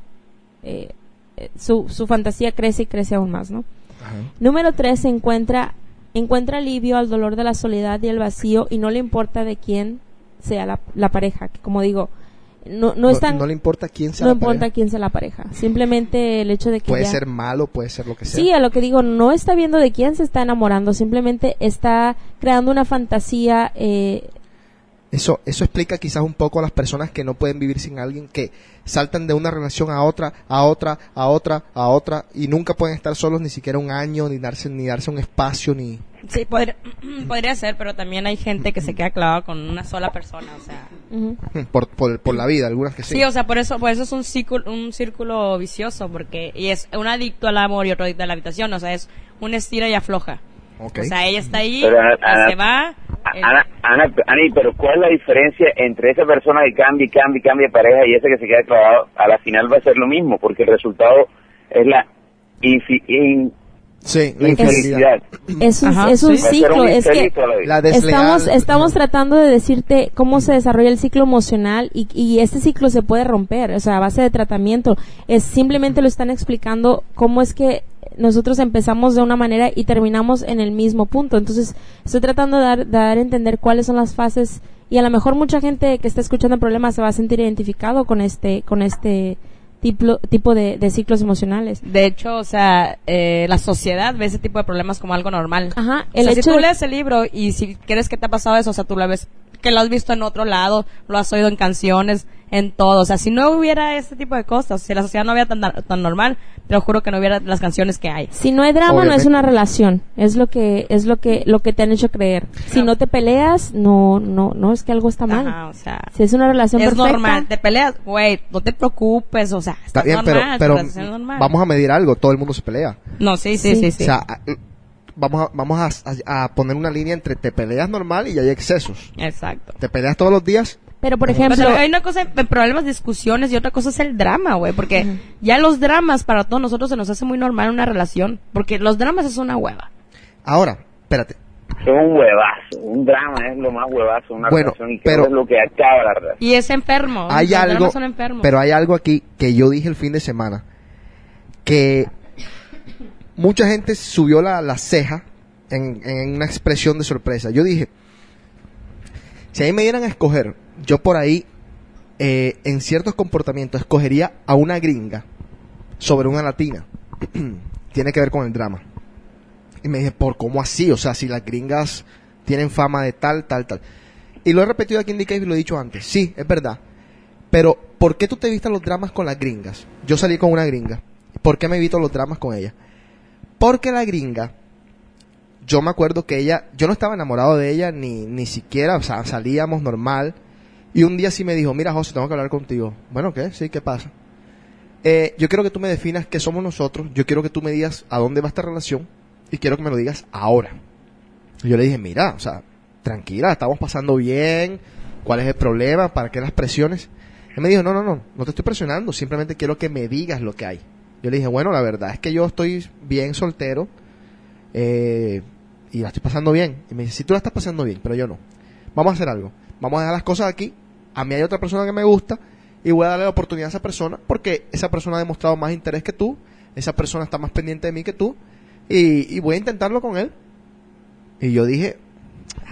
eh, eh, su, su fantasía crece y crece aún más, ¿no? Ajá. Número tres, se encuentra, encuentra alivio al dolor de la soledad y el vacío y no le importa de quién sea la, la pareja, que como digo, no, no, es tan, no le importa quién sea no la importa pareja. quién sea la pareja, simplemente el hecho de que Puede ya- ser malo, puede ser lo que sea. Sí, a lo que digo, no está viendo de quién se está enamorando, simplemente está creando una fantasía. Eh, Eso, eso explica quizás un poco a las personas que no pueden vivir sin alguien, que saltan de una relación a otra, a otra, a otra, a otra, y nunca pueden estar solos ni siquiera un año, ni darse, ni darse un espacio, ni... Sí, podría, podría ser, pero también hay gente que se queda clavada con una sola persona, o sea. por, por la vida, algunas que sí. Sí, o sea, por eso, por eso es un círculo, un círculo vicioso, porque y es un adicto al amor y otro adicto a la habitación, o sea, es un estira y afloja. O sea, ella está ahí, Pero, Ana- Ana- se va. el- Ana, Ana, Ani, pero ¿cuál es la diferencia entre esa persona que cambia y cambia y cambia de pareja y ese que se queda clavado? A la final va a ser lo mismo, porque el resultado es la infi- in- Sí, la infidelidad. Es un, Ajá, es un sí. Ciclo, un es que la estamos, estamos tratando de decirte cómo se desarrolla el ciclo emocional y, y este ciclo se puede romper, o sea, a base de tratamiento. Es simplemente lo están explicando cómo es que nosotros empezamos de una manera y terminamos en el mismo punto. Entonces, estoy tratando de dar, dar a entender cuáles son las fases y a lo mejor mucha gente que está escuchando el problema se va a sentir identificado con este, con este tipo, tipo de, de ciclos emocionales. De hecho, o sea, eh, la sociedad ve ese tipo de problemas como algo normal. Ajá, O el si tú de- lees el libro y si crees que te ha pasado eso, o sea, tú lo ves, que lo has visto en otro lado, lo has oído en canciones, en todo. O sea, si no hubiera este tipo de cosas, si la sociedad no hubiera tan, tan normal, te lo juro que no hubiera las canciones que hay. Si no hay drama, no es una relación. Es lo que es lo que lo que te han hecho creer. Si no te peleas, no no no es que algo está mal. Ajá, o sea, Si es una relación es perfecta, normal. Te peleas, güey, no te preocupes, o sea, Está está bien, normal, pero, pero vamos a medir algo, todo el mundo se pelea. No, sí, sí, Sí. sí, sí. O sea, vamos, a, vamos a, poner una línea entre te peleas normal y hay excesos. Exacto. Te peleas todos los días, pero por ejemplo, hay una cosa, problemas, discusiones y otra cosa es el drama, güey, porque ya los dramas para todos nosotros se nos hace muy normal una relación, porque los dramas es una hueva. ahora, espérate, Es un huevazo, un drama es lo más huevazo, una Bueno, relación y pero- que es lo que acaba la relación. Y es enfermo. hay los algo, dramas son enfermos. pero hay algo aquí que yo dije el fin de semana, que mucha gente subió la, la ceja en, una expresión de sorpresa. Yo dije, si a mí me dieran a escoger, yo por ahí, eh, en ciertos comportamientos, escogería a una gringa sobre una latina. Tiene que ver con el drama. Y me dije, ¿por cómo así? O sea, si las gringas tienen fama de tal, tal, tal. Y lo he repetido aquí en DK y lo he dicho antes. Sí, es verdad. Pero, ¿por qué tú te evitas los dramas con las gringas? Yo salí con una gringa. ¿Por qué me evito los dramas con ella? Porque la gringa yo me acuerdo que ella, yo no estaba enamorado de ella ni, ni siquiera, o sea, salíamos normal. Y un día sí me dijo, mira José, tengo que hablar contigo. Bueno, ¿qué? Sí, ¿qué pasa? Eh, yo quiero que tú me definas qué somos nosotros, yo quiero que tú me digas a dónde va esta relación y quiero que me lo digas ahora. Y yo le dije, mira, o sea, tranquila, estamos pasando bien, ¿cuál es el problema? ¿Para qué las presiones? Él me dijo, no, no, no, no te estoy presionando, simplemente quiero que me digas lo que hay. Yo le dije, bueno, la verdad es que yo estoy bien soltero eh, y la estoy pasando bien. Y me dice, sí, tú la estás pasando bien, pero yo no. Vamos a hacer algo. Vamos a dejar las cosas aquí. A mí hay otra persona que me gusta y voy a darle la oportunidad a esa persona porque esa persona ha demostrado más interés que tú, esa persona está más pendiente de mí que tú y, y voy a intentarlo con él. Y yo dije,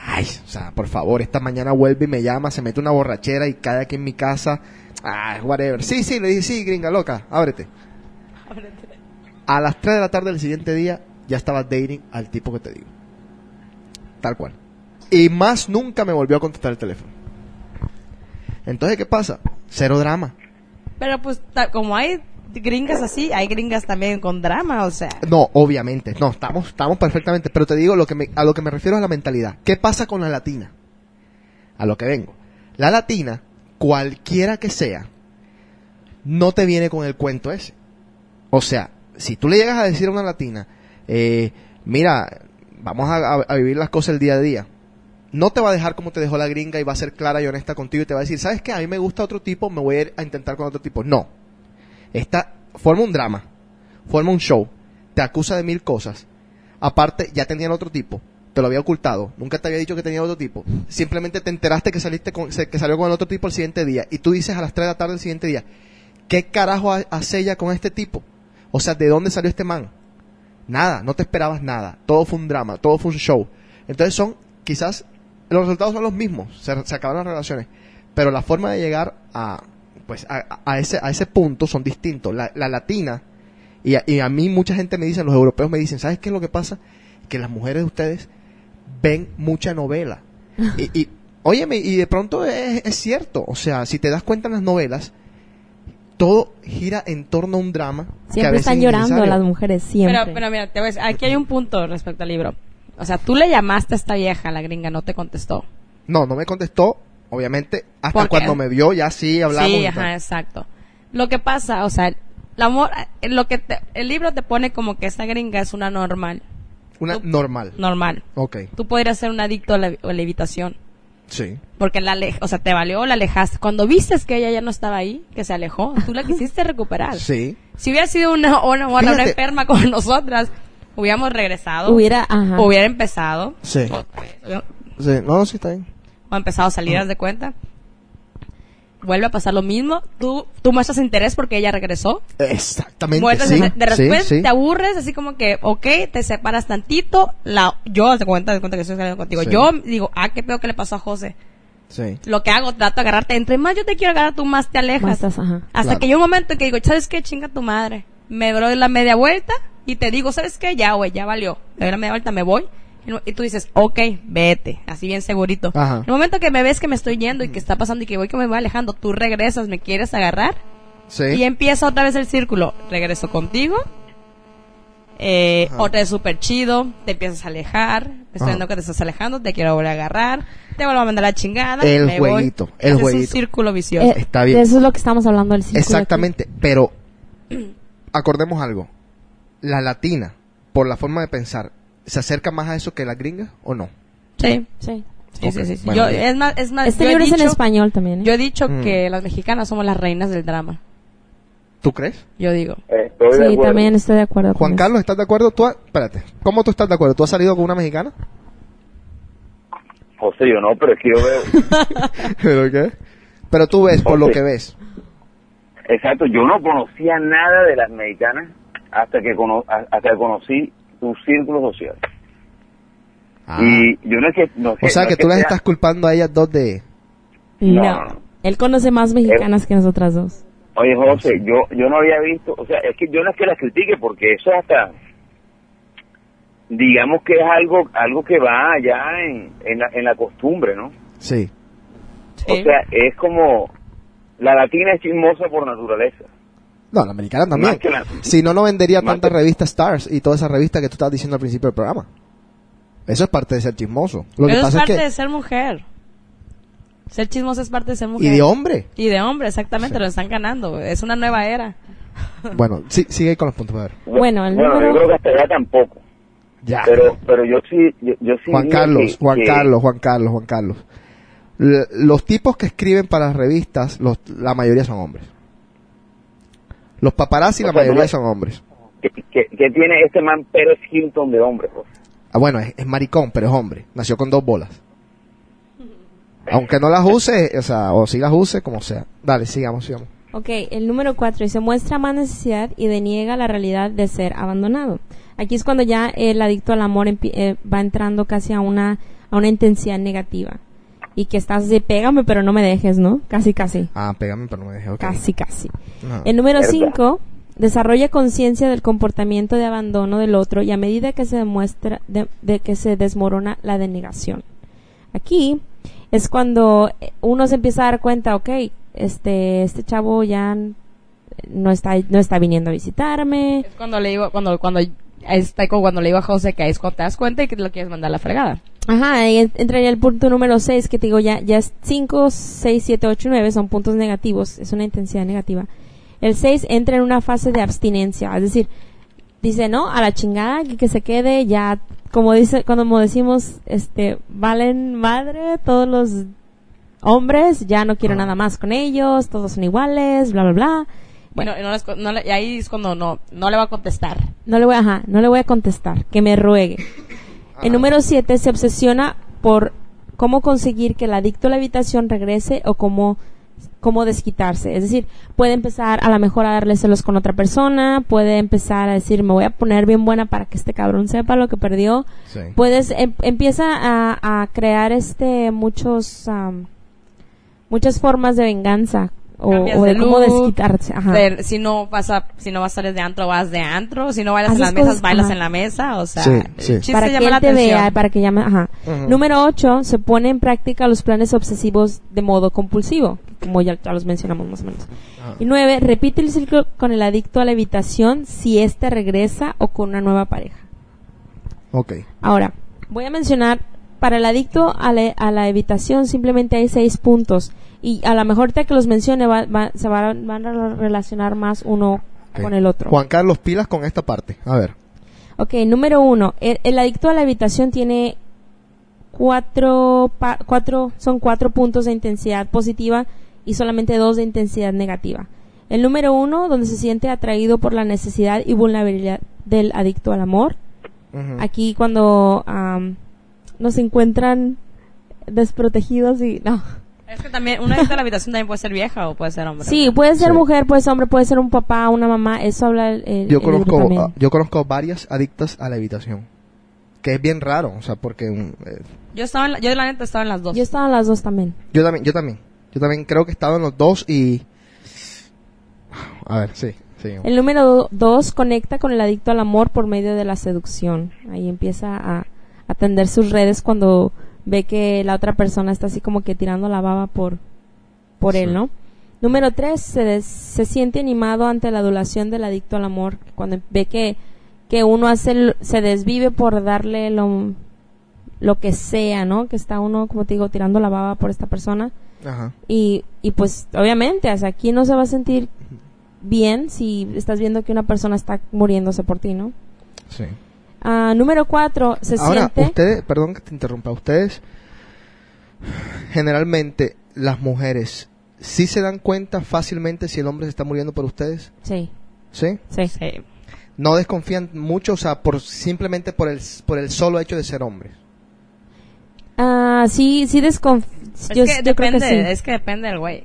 ay, o sea, por favor, esta mañana vuelve y me llama, se mete una borrachera y cae aquí en mi casa. Ah, whatever. Sí, sí, le dije, sí, gringa loca, ábrete. A las 3 de la tarde del siguiente día ya estaba dating al tipo que te digo. Tal cual. Y más nunca me volvió a contestar el teléfono. Entonces, ¿qué pasa? Cero drama. Pero pues, como hay gringas así, hay gringas también con drama, o sea. No, obviamente, no, estamos, estamos perfectamente, pero te digo lo que me, a lo que me refiero es la mentalidad. ¿Qué pasa con la latina? A lo que vengo. La latina, cualquiera que sea, no te viene con el cuento ese. O sea, si tú le llegas a decir a una latina, eh, mira, vamos a, vivir las cosas el día a día, no te va a dejar como te dejó la gringa y va a ser clara y honesta contigo y te va a decir, ¿sabes qué? A mí me gusta otro tipo, me voy a ir a intentar con otro tipo. No. Esta forma un drama, forma un show, te acusa de mil cosas. Aparte, ya tenían otro tipo, te lo había ocultado, nunca te había dicho que tenía otro tipo. Simplemente te enteraste que saliste con, que salió con el otro tipo el siguiente día y tú dices a las 3 de la tarde del siguiente día, ¿qué carajo ha- hace ella con este tipo? O sea, ¿de dónde salió este man? Nada, no te esperabas nada. Todo fue un drama, todo fue un show. Entonces son, quizás, los resultados son los mismos, se, se acaban las relaciones, pero la forma de llegar a, pues, a, a ese, a ese punto son distintos. La, la latina, y a, y a mí mucha gente me dice, los europeos me dicen, ¿sabes qué es lo que pasa? Que las mujeres de ustedes ven mucha novela. y, y, óyeme, y de pronto es, es cierto, o sea, si te das cuenta en las novelas, todo gira en torno a un drama. que a Siempre están es llorando las mujeres, siempre. Pero, pero mira, te voy a decir, aquí hay un punto respecto al libro. O sea, tú le llamaste a esta vieja, la gringa, no te contestó. No, no me contestó, obviamente, hasta cuando me vio ya sí hablamos. Sí, ajá, exacto. Lo que pasa, o sea, el amor, eh, lo que te- el libro te pone como que esta gringa es una normal, Una tú- normal. normal. Ok, Tú podrías ser un adicto a la, a la evitación. Sí. Porque la ale- o sea, te valió, la alejaste. Cuando viste que ella ya no estaba ahí, que se alejó, tú la quisiste recuperar. Sí. Si hubiera sido una, una, una, una Fíjate. enferma como nosotras, hubiéramos regresado. Hubiera, ajá. Hubiera empezado. Sí. Sí, no, no, sí está bien. O empezado a salir, haz de cuenta. Vuelve a pasar lo mismo. Tú, tú muestras interés porque ella regresó. Exactamente. Muestras sí, interés. de repente sí, sí. te aburres, así como que, ok, te separas tantito. La, yo, haz de cuenta, haz de cuenta que estoy saliendo contigo. Sí. Yo digo, ah, qué peor que le pasó a José. Sí. Lo que hago, trato de agarrarte. Entre más yo te quiero agarrar, tú más te alejas. Más estás, ajá. Hasta Claro. que hay un momento en que digo, ¿sabes qué? Chinga tu madre. Me doy la media vuelta y te digo, ¿sabes qué? Ya, güey, ya valió. Me doy la media vuelta, me voy. Y tú dices, ok, vete. Así bien segurito. Ajá. En el momento que me ves que me estoy yendo y que está pasando y que voy que me voy alejando, tú regresas, me quieres agarrar. Sí. Y empieza otra vez el círculo. Regreso contigo. Eh, otra vez súper chido. Te empiezas a alejar. Estoy Ajá. viendo que te estás alejando. Te quiero volver a agarrar. Te vuelvo a mandar la chingada. El me voy. jueguito, el Ese Es un jueguito. círculo vicioso. Eh, Está bien. Eso es lo que estamos hablando del círculo. Exactamente, pero acordemos algo. La latina, por la forma de pensar, ¿se acerca más a eso que la gringa o no? Sí. Sí. Sí, Ok, sí, sí, sí. bueno, Yo, bien. es más, es más, Este yo libro es en dicho- español también. ¿eh? Yo he dicho Mm. que las mexicanas somos las reinas del drama. ¿Tú crees? Yo digo. Estoy de sí, acuerdo. también estoy de acuerdo con Juan eso. Carlos, ¿estás de acuerdo? ¿Tú ha- Espérate, ¿cómo tú estás de acuerdo? ¿Tú has salido con una mexicana? José, yo no, pero es que yo veo. ¿Pero qué? Pero tú ves, por lo que ves. Exacto, yo no conocía nada de las mexicanas hasta que, cono- hasta que conocí tu círculo social. Ah. Y yo no es que. No o sea no que es tú las sea- estás culpando a ellas dos de... No. Él conoce más mexicanas que nosotras dos. Oye, José, yo, yo no había visto. O sea, es que yo no es que las critique porque eso hasta. Digamos que es algo algo que va allá en, en, la, en la costumbre, ¿no? Sí. O sea, es como. La latina es chismosa por naturaleza. No, la americana también. La- Si no, no vendería más tantas que- revistas Stars y toda esa revista que tú estabas diciendo al principio del programa. Eso es parte de ser chismoso. Lo que Eso es pasa parte es que... de ser mujer. Ser chismoso es parte de ser mujer. Y de hombre. Y de hombre, exactamente, Sí. lo están ganando. Es una nueva era. Bueno, sí, sigue con los puntos. A ver. Bueno, el bueno, número- yo creo que hasta allá tampoco. Ya. Pero, pero yo sí, yo, yo sí Juan Carlos, que- Juan que- Carlos, Juan Carlos, Juan Carlos. L- los tipos que escriben para las revistas, los, la mayoría son hombres. Los paparazzi, O la sea, mayoría son hombres. que tiene este man Pérez Hilton de hombre, pues. Ah, bueno, es, es maricón, pero es hombre. Nació con dos bolas. Aunque no las use, o sea, o si las use, como sea. Dale, sigamos, sigamos. Ok, el número cuatro dice muestra más necesidad y deniega la realidad de ser abandonado. Aquí es cuando ya el adicto al amor eh, va entrando casi a una, a una intensidad negativa. Y que estás de pégame pero no me dejes, ¿no? Casi, casi. Ah, pégame, pero no me dejes. ok. Casi, casi. Ajá. El número Verdad. 5 desarrolla conciencia del comportamiento de abandono del otro y a medida que se demuestra de, de que se desmorona la denegación. Aquí es cuando eh, uno se empieza a dar cuenta, ok, este este chavo ya no está no está viniendo a visitarme. Es cuando le digo, cuando, cuando, cuando le digo a José que es cuando te das cuenta y que te lo quieres mandar a la fregada. Ajá, ahí en- entraría el punto número 6 que te digo ya ya es 5, 6, 7, 8, 9 son puntos negativos, es una intensidad negativa. El 6 entra en una fase de abstinencia, es decir, dice, "No, a la chingada, que, que se quede ya como dice cuando decimos, este, valen madre todos los hombres, ya no quiero nada más con ellos, todos son iguales, bla bla bla." Bueno, y no les no le- y ahí es cuando no, no le va a contestar. No le voy, ajá, no le voy a contestar, que me ruegue. El número 7 se obsesiona por cómo conseguir que el adicto a la habitación regrese o cómo, cómo desquitarse. Es decir, puede empezar a lo mejor a darle celos con otra persona, puede empezar a decir, me voy a poner bien buena para que este cabrón sepa lo que perdió. Sí. Puedes, em- empieza a, a crear este muchos, am, muchas formas de venganza o, o de, de cómo desquitarse. Ajá. De- si no vas a, si no vas a salir de antro, vas de antro. Si no bailas en las mesas, cosas- bailas ajá. en la mesa. O sea, Sí, sí. para que la él te vea, para que llame, ajá. Número 8, se pone en práctica los planes obsesivos de modo compulsivo, como ya, ya los mencionamos más o menos. Ajá. Y 9, repite el ciclo con el adicto a la evitación si éste regresa o con una nueva pareja. Ok. Ahora, voy a mencionar, para el adicto a la, a la evitación simplemente hay seis puntos. Y a lo mejor ahorita que los mencione va- va- se van, van a relacionar más uno con el otro. Juan Carlos, pilas con esta parte. A ver. Ok, número uno, el, el adicto a la habitación tiene cuatro, pa- cuatro, son cuatro puntos de intensidad positiva y solamente dos de intensidad negativa. El número uno, donde se siente atraído por la necesidad y vulnerabilidad del adicto al amor. Aquí cuando am, nos encuentran desprotegidos y no. Es que también, una adicta a la habitación también puede ser vieja o puede ser hombre. Sí, puede ser Sí. mujer, puede ser hombre, puede ser un papá, una mamá, eso habla el, el- Yo el conozco, también. ah, yo conozco varias adictas a la habitación. Que es bien raro, o sea, porque eh, Yo estaba en la, yo la neta estaba en las dos. Yo estaba en las dos también. yo también, yo también, yo también creo que he estado en los dos y a ver, sí, sí. El número do- dos conecta con el adicto al amor por medio de la seducción. Ahí empieza a atender sus redes cuando ve que la otra persona está así como que tirando la baba por, por él. ¿no? Número tres, se, des- se siente animado ante la adulación del adicto al amor. Cuando ve que, que uno hace, se desvive por darle lo, lo que sea, ¿no? Que está uno, como te digo, tirando la baba por esta persona. Ajá. Y, y pues obviamente, o sea, aquí no se va a sentir bien si estás viendo que una persona está muriéndose por ti, ¿no? Sí. Ah, número cuatro, se Ahora, siente... ustedes, perdón que te interrumpa, ustedes generalmente las mujeres sí se dan cuenta fácilmente si el hombre se está muriendo por ustedes, Sí, ¿sí? sí. Sí. No desconfían mucho, o sea, por simplemente por el por el solo hecho de ser hombres. Ah, sí, sí desconf... Es Yo, que yo depende, creo que sí. es que depende del güey.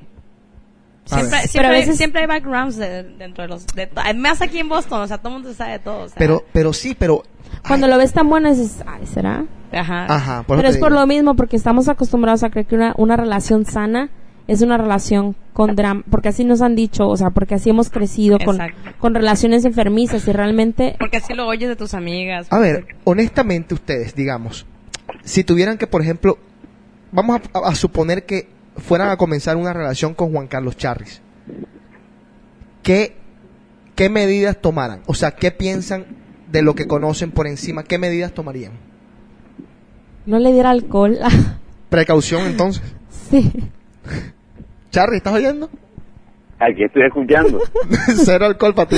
A ver. Siempre, Pero siempre, hay- veces- siempre hay backgrounds de- dentro de los... De, más aquí en Boston, o sea, todo el mundo sabe de todo. o sea, Pero pero sí, pero Cuando lo ves tan bueno dices, ay, ¿será? Ajá. ajá, por Pero es por digo. lo mismo, porque estamos acostumbrados a creer que una, una relación sana es una relación con drama, porque así nos han dicho, o sea, porque así hemos crecido con, con relaciones enfermizas y realmente Porque así lo oyes de tus amigas. A ver, honestamente ustedes, digamos, si tuvieran que, por ejemplo, vamos a, a suponer que fueran a comenzar una relación con Juan Carlos Charris, ¿qué, ¿qué medidas tomaran? O sea, ¿qué piensan de lo que conocen por encima? ¿Qué medidas tomarían? No le diera alcohol. Precaución entonces. sí. Charry, ¿estás oyendo? Aquí estoy escuchando. Cero alcohol para ti.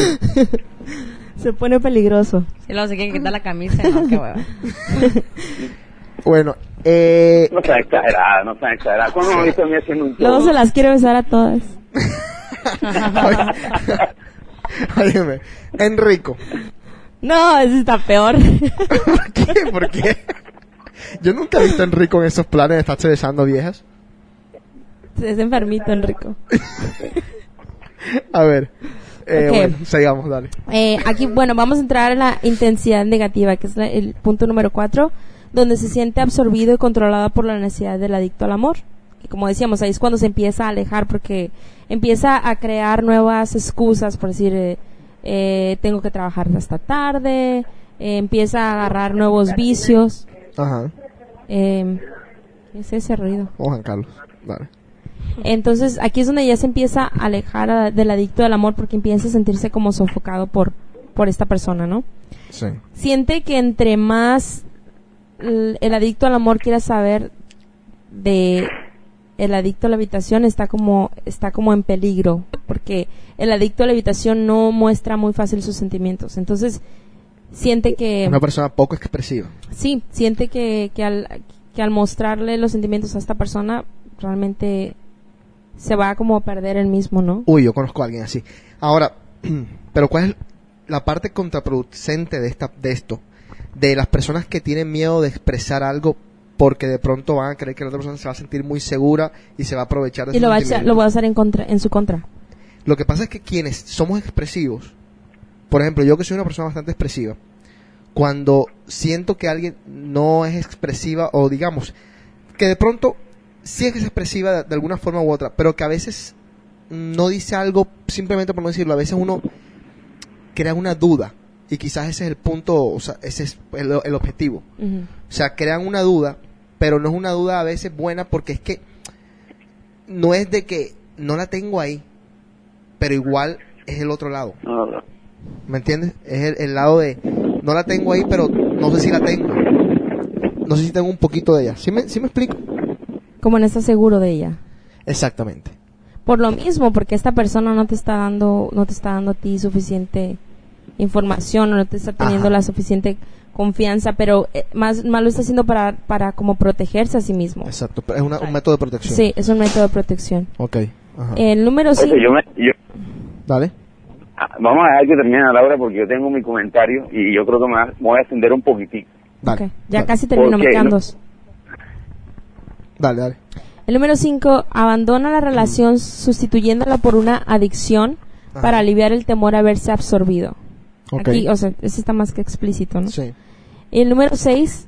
Se pone peligroso. Si luego se quieren quitar la camisa, no, qué hueva. Bueno, eh, No sean exageradas, no sean exageradas. ¿Cuándo me visto a mí haciendo un Luego se las quiere besar a todas. óyeme, Enrico. No, eso está peor. ¿Por qué? ¿Por qué? Yo nunca he visto a Enrico en esos planes de estarse besando viejas. es enfermito, Enrico. A ver, eh, bueno, sigamos, dale. Eh, aquí, bueno, vamos a entrar a la intensidad negativa, que es la- el punto número cuatro, donde se siente absorbido y controlado por la necesidad del adicto al amor. Y como decíamos, ahí es cuando se empieza a alejar porque empieza a crear nuevas excusas, por decir, eh, eh, tengo que trabajar hasta tarde, eh, empieza a agarrar nuevos vicios. Ajá. Eh, ¿Qué es ese ruido? Juan Carlos, dale. Entonces aquí es donde ya se empieza a alejar a- del adicto al amor porque empieza a sentirse como sofocado por, por esta persona, ¿no? Sí. Siente que entre más l- el adicto al amor quiera saber de el adicto a la habitación está como está como en peligro porque el adicto a la habitación no muestra muy fácil sus sentimientos entonces siente que Una persona poco expresiva. sí siente que, que al que al mostrarle los sentimientos a esta persona realmente se va como a perder el mismo no Uy, yo conozco a alguien así. Ahora, pero ¿cuál es la parte contraproducente de esta de esto? De las personas que tienen miedo de expresar algo porque de pronto van a creer que la otra persona se va a sentir muy segura y se va a aprovechar de y lo va a echar- lo va a hacer en contra en su contra. Lo que pasa es que quienes somos expresivos, por ejemplo, yo que soy una persona bastante expresiva, cuando siento que alguien no es expresiva o digamos que de pronto sí es expresiva de, de alguna forma u otra, pero que a veces no dice algo simplemente por no decirlo, a veces uno crea una duda y quizás ese es el punto, o sea, ese es el, el objetivo. O sea, crean una duda, pero no es una duda a veces buena porque es que no es de que no la tengo ahí, pero igual es el otro lado. ¿Me entiendes? Es el, el lado de no la tengo ahí, pero no sé si la tengo. No sé si tengo un poquito de ella. ¿Sí me, sí me explico? como no estás seguro de ella Exactamente. por lo mismo porque esta persona no te está dando no te está dando a ti suficiente información o no te está teniendo Ajá. la suficiente confianza pero eh, más más lo está haciendo para para como protegerse a sí mismo Exacto. Es una- un método de protección. sí es un método de protección Ok. Ajá. el número Oye, 5 yo yo- Dale. ah, vamos a dejar que termine Laura porque yo tengo mi comentario y yo creo que me, voy a extender un poquitico. Dale. ya dale. casi termino me quedan no- dos Dale, dale. el número 5 abandona la relación sustituyéndola por una adicción Ajá. para aliviar el temor a verse absorbido Ok. aquí o sea ese está más que explícito no Sí. El número 6.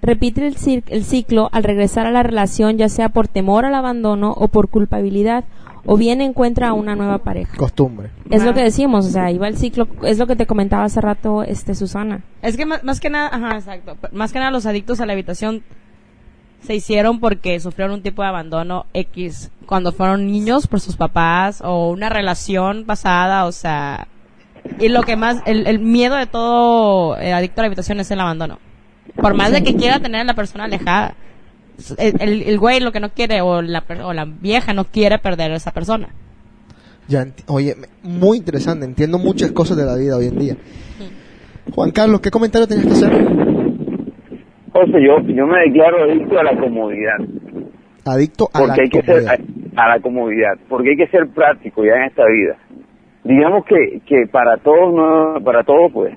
Repite el, cir- el ciclo al regresar a la relación, ya sea por temor al abandono o por culpabilidad, o bien encuentra a una nueva pareja. Costumbre. Es lo que decimos, o sea, va el ciclo, es lo que te comentaba hace rato este Susana. Es que más, más que nada, ajá, exacto. Más que nada los adictos a la habitación se hicieron porque sufrieron un tipo de abandono X cuando fueron niños por sus papás o una relación pasada, o sea, y lo que más, el, el miedo de todo eh, adicto a la habitación es el abandono. Por más de que quiera tener a la persona alejada, el, el, el güey lo que no quiere o la, o la vieja no quiere perder a esa persona. Ya, oye, muy interesante. Entiendo muchas cosas de la vida hoy en día. Juan Carlos, ¿qué comentario tenías que hacer? José, yo, yo me declaro adicto a la comodidad. Adicto a la porque hay que ser comodidad. a, a la comodidad, porque hay que ser práctico ya en esta vida. Digamos que, que para todos, no, para todos pues,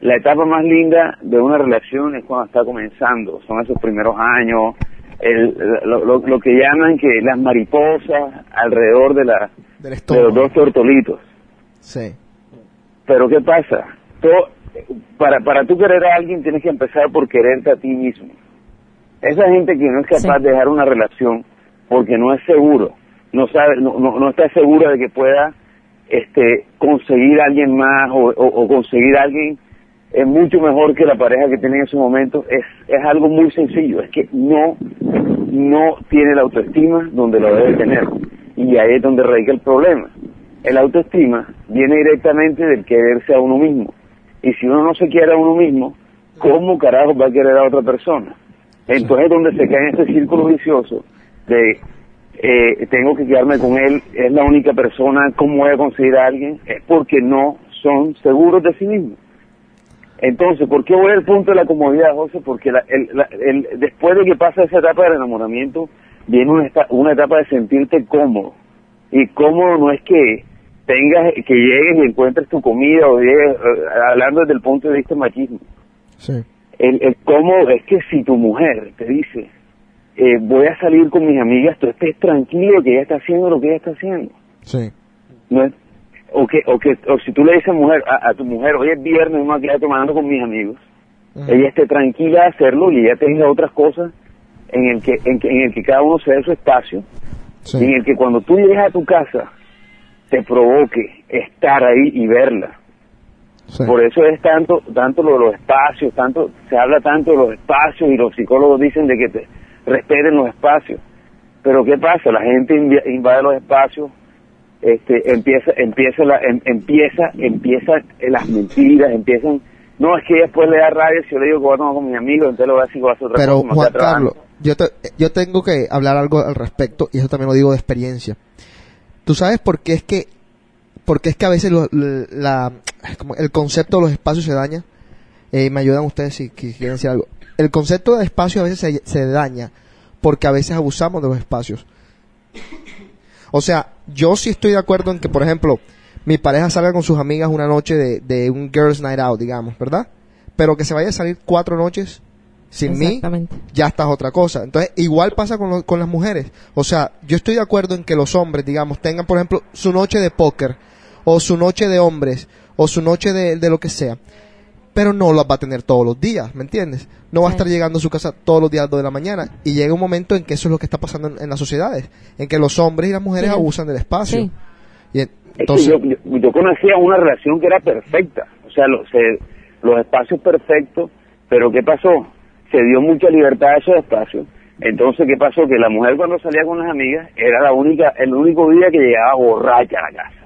la etapa más linda de una relación es cuando está comenzando, son esos primeros años, el, lo, lo- lo que llaman que las mariposas alrededor de, la, Del de los dos tortolitos. Sí. Pero ¿qué pasa? Todo- para, para tú querer a alguien tienes que empezar por quererte a ti mismo. Esa gente que no es capaz Sí. de dejar una relación porque no es seguro, no sabe, no, no, no está segura de que pueda este conseguir a alguien más o, conseguir a alguien es mucho mejor que la pareja que tiene en ese momento es, es algo muy sencillo, es que no, no tiene la autoestima donde lo debe tener. Y ahí es donde radica el problema. El autoestima viene directamente del quererse a uno mismo. Y si uno no se quiere a uno mismo, ¿cómo carajo va a querer a otra persona? Entonces es donde se cae en ese círculo vicioso de eh, tengo que quedarme con él, es la única persona, ¿cómo voy a conseguir a alguien? Es porque no son seguros de sí mismos. Entonces, ¿por qué voy al punto de la comodidad, José? Porque la- el- la- el- después de que pasa esa etapa del enamoramiento, viene una, una etapa de sentirte cómodo. Y cómodo no es que tengas, que llegues y encuentres tu comida o llegues, eh, hablando desde el punto de vista machismo. Sí. El, el cómodo es que si tu mujer te dice, eh, voy a salir con mis amigas, tú estés tranquilo que ella está haciendo lo que ella está haciendo. Sí. No es, o que, o que, o si tú le dices mujer, a, a tu mujer, hoy es viernes, me voy a quedar tomando con mis amigos, ella esté tranquila de hacerlo y ella tenga otras cosas en el que, en, que- en el que cada uno se dé su espacio Sí. y en el que cuando tú llegues a tu casa te provoque estar ahí y verla. Sí. Por eso es tanto, tanto lo de los espacios, tanto, se habla tanto de los espacios y los psicólogos dicen de que te respeten los espacios. Pero ¿qué pasa? La gente invade los espacios, este, empieza, empieza la, em- empieza, empieza las mentiras, empiezan, no es que después le da rabia si yo le digo que voy a tomar con mis amigos, entonces le voy a decir que voy a hacer otra Pero cosa. me Juan. Carlos, yo, te- yo tengo que hablar algo al respecto y eso también lo digo de experiencia. ¿Tú sabes por qué es que, por qué es que a veces lo- la, como el concepto de los espacios se daña? Eh, me ayudan ustedes si, si quieren decir algo. El concepto de espacio a veces se, se daña porque a veces abusamos de los espacios. O sea, yo sí estoy de acuerdo en que, por ejemplo, mi pareja salga con sus amigas una noche de, de un girls night out, digamos, ¿verdad? Pero que se vaya a salir cuatro noches sin mí, ya está es otra cosa. Entonces, igual pasa con, lo- con las mujeres. O sea, yo estoy de acuerdo en que los hombres, digamos, tengan, por ejemplo, su noche de póker, o su noche de hombres, o su noche de, de lo que sea. Pero no las va a tener todos los días, ¿me entiendes? No va a estar llegando a su casa todos los días a las 2 de la mañana. Y llega un momento en que eso es lo que está pasando en, en las sociedades. En que los hombres y las mujeres Sí. abusan del espacio. Sí. Y en- Es que entonces, yo, yo, yo conocía una relación que era perfecta, o sea, lo- se- los espacios perfectos, pero ¿qué pasó? Se dio mucha libertad a esos espacios. Entonces, ¿qué pasó? Que la mujer cuando salía con las amigas era la única, el único día que llegaba borracha a la casa.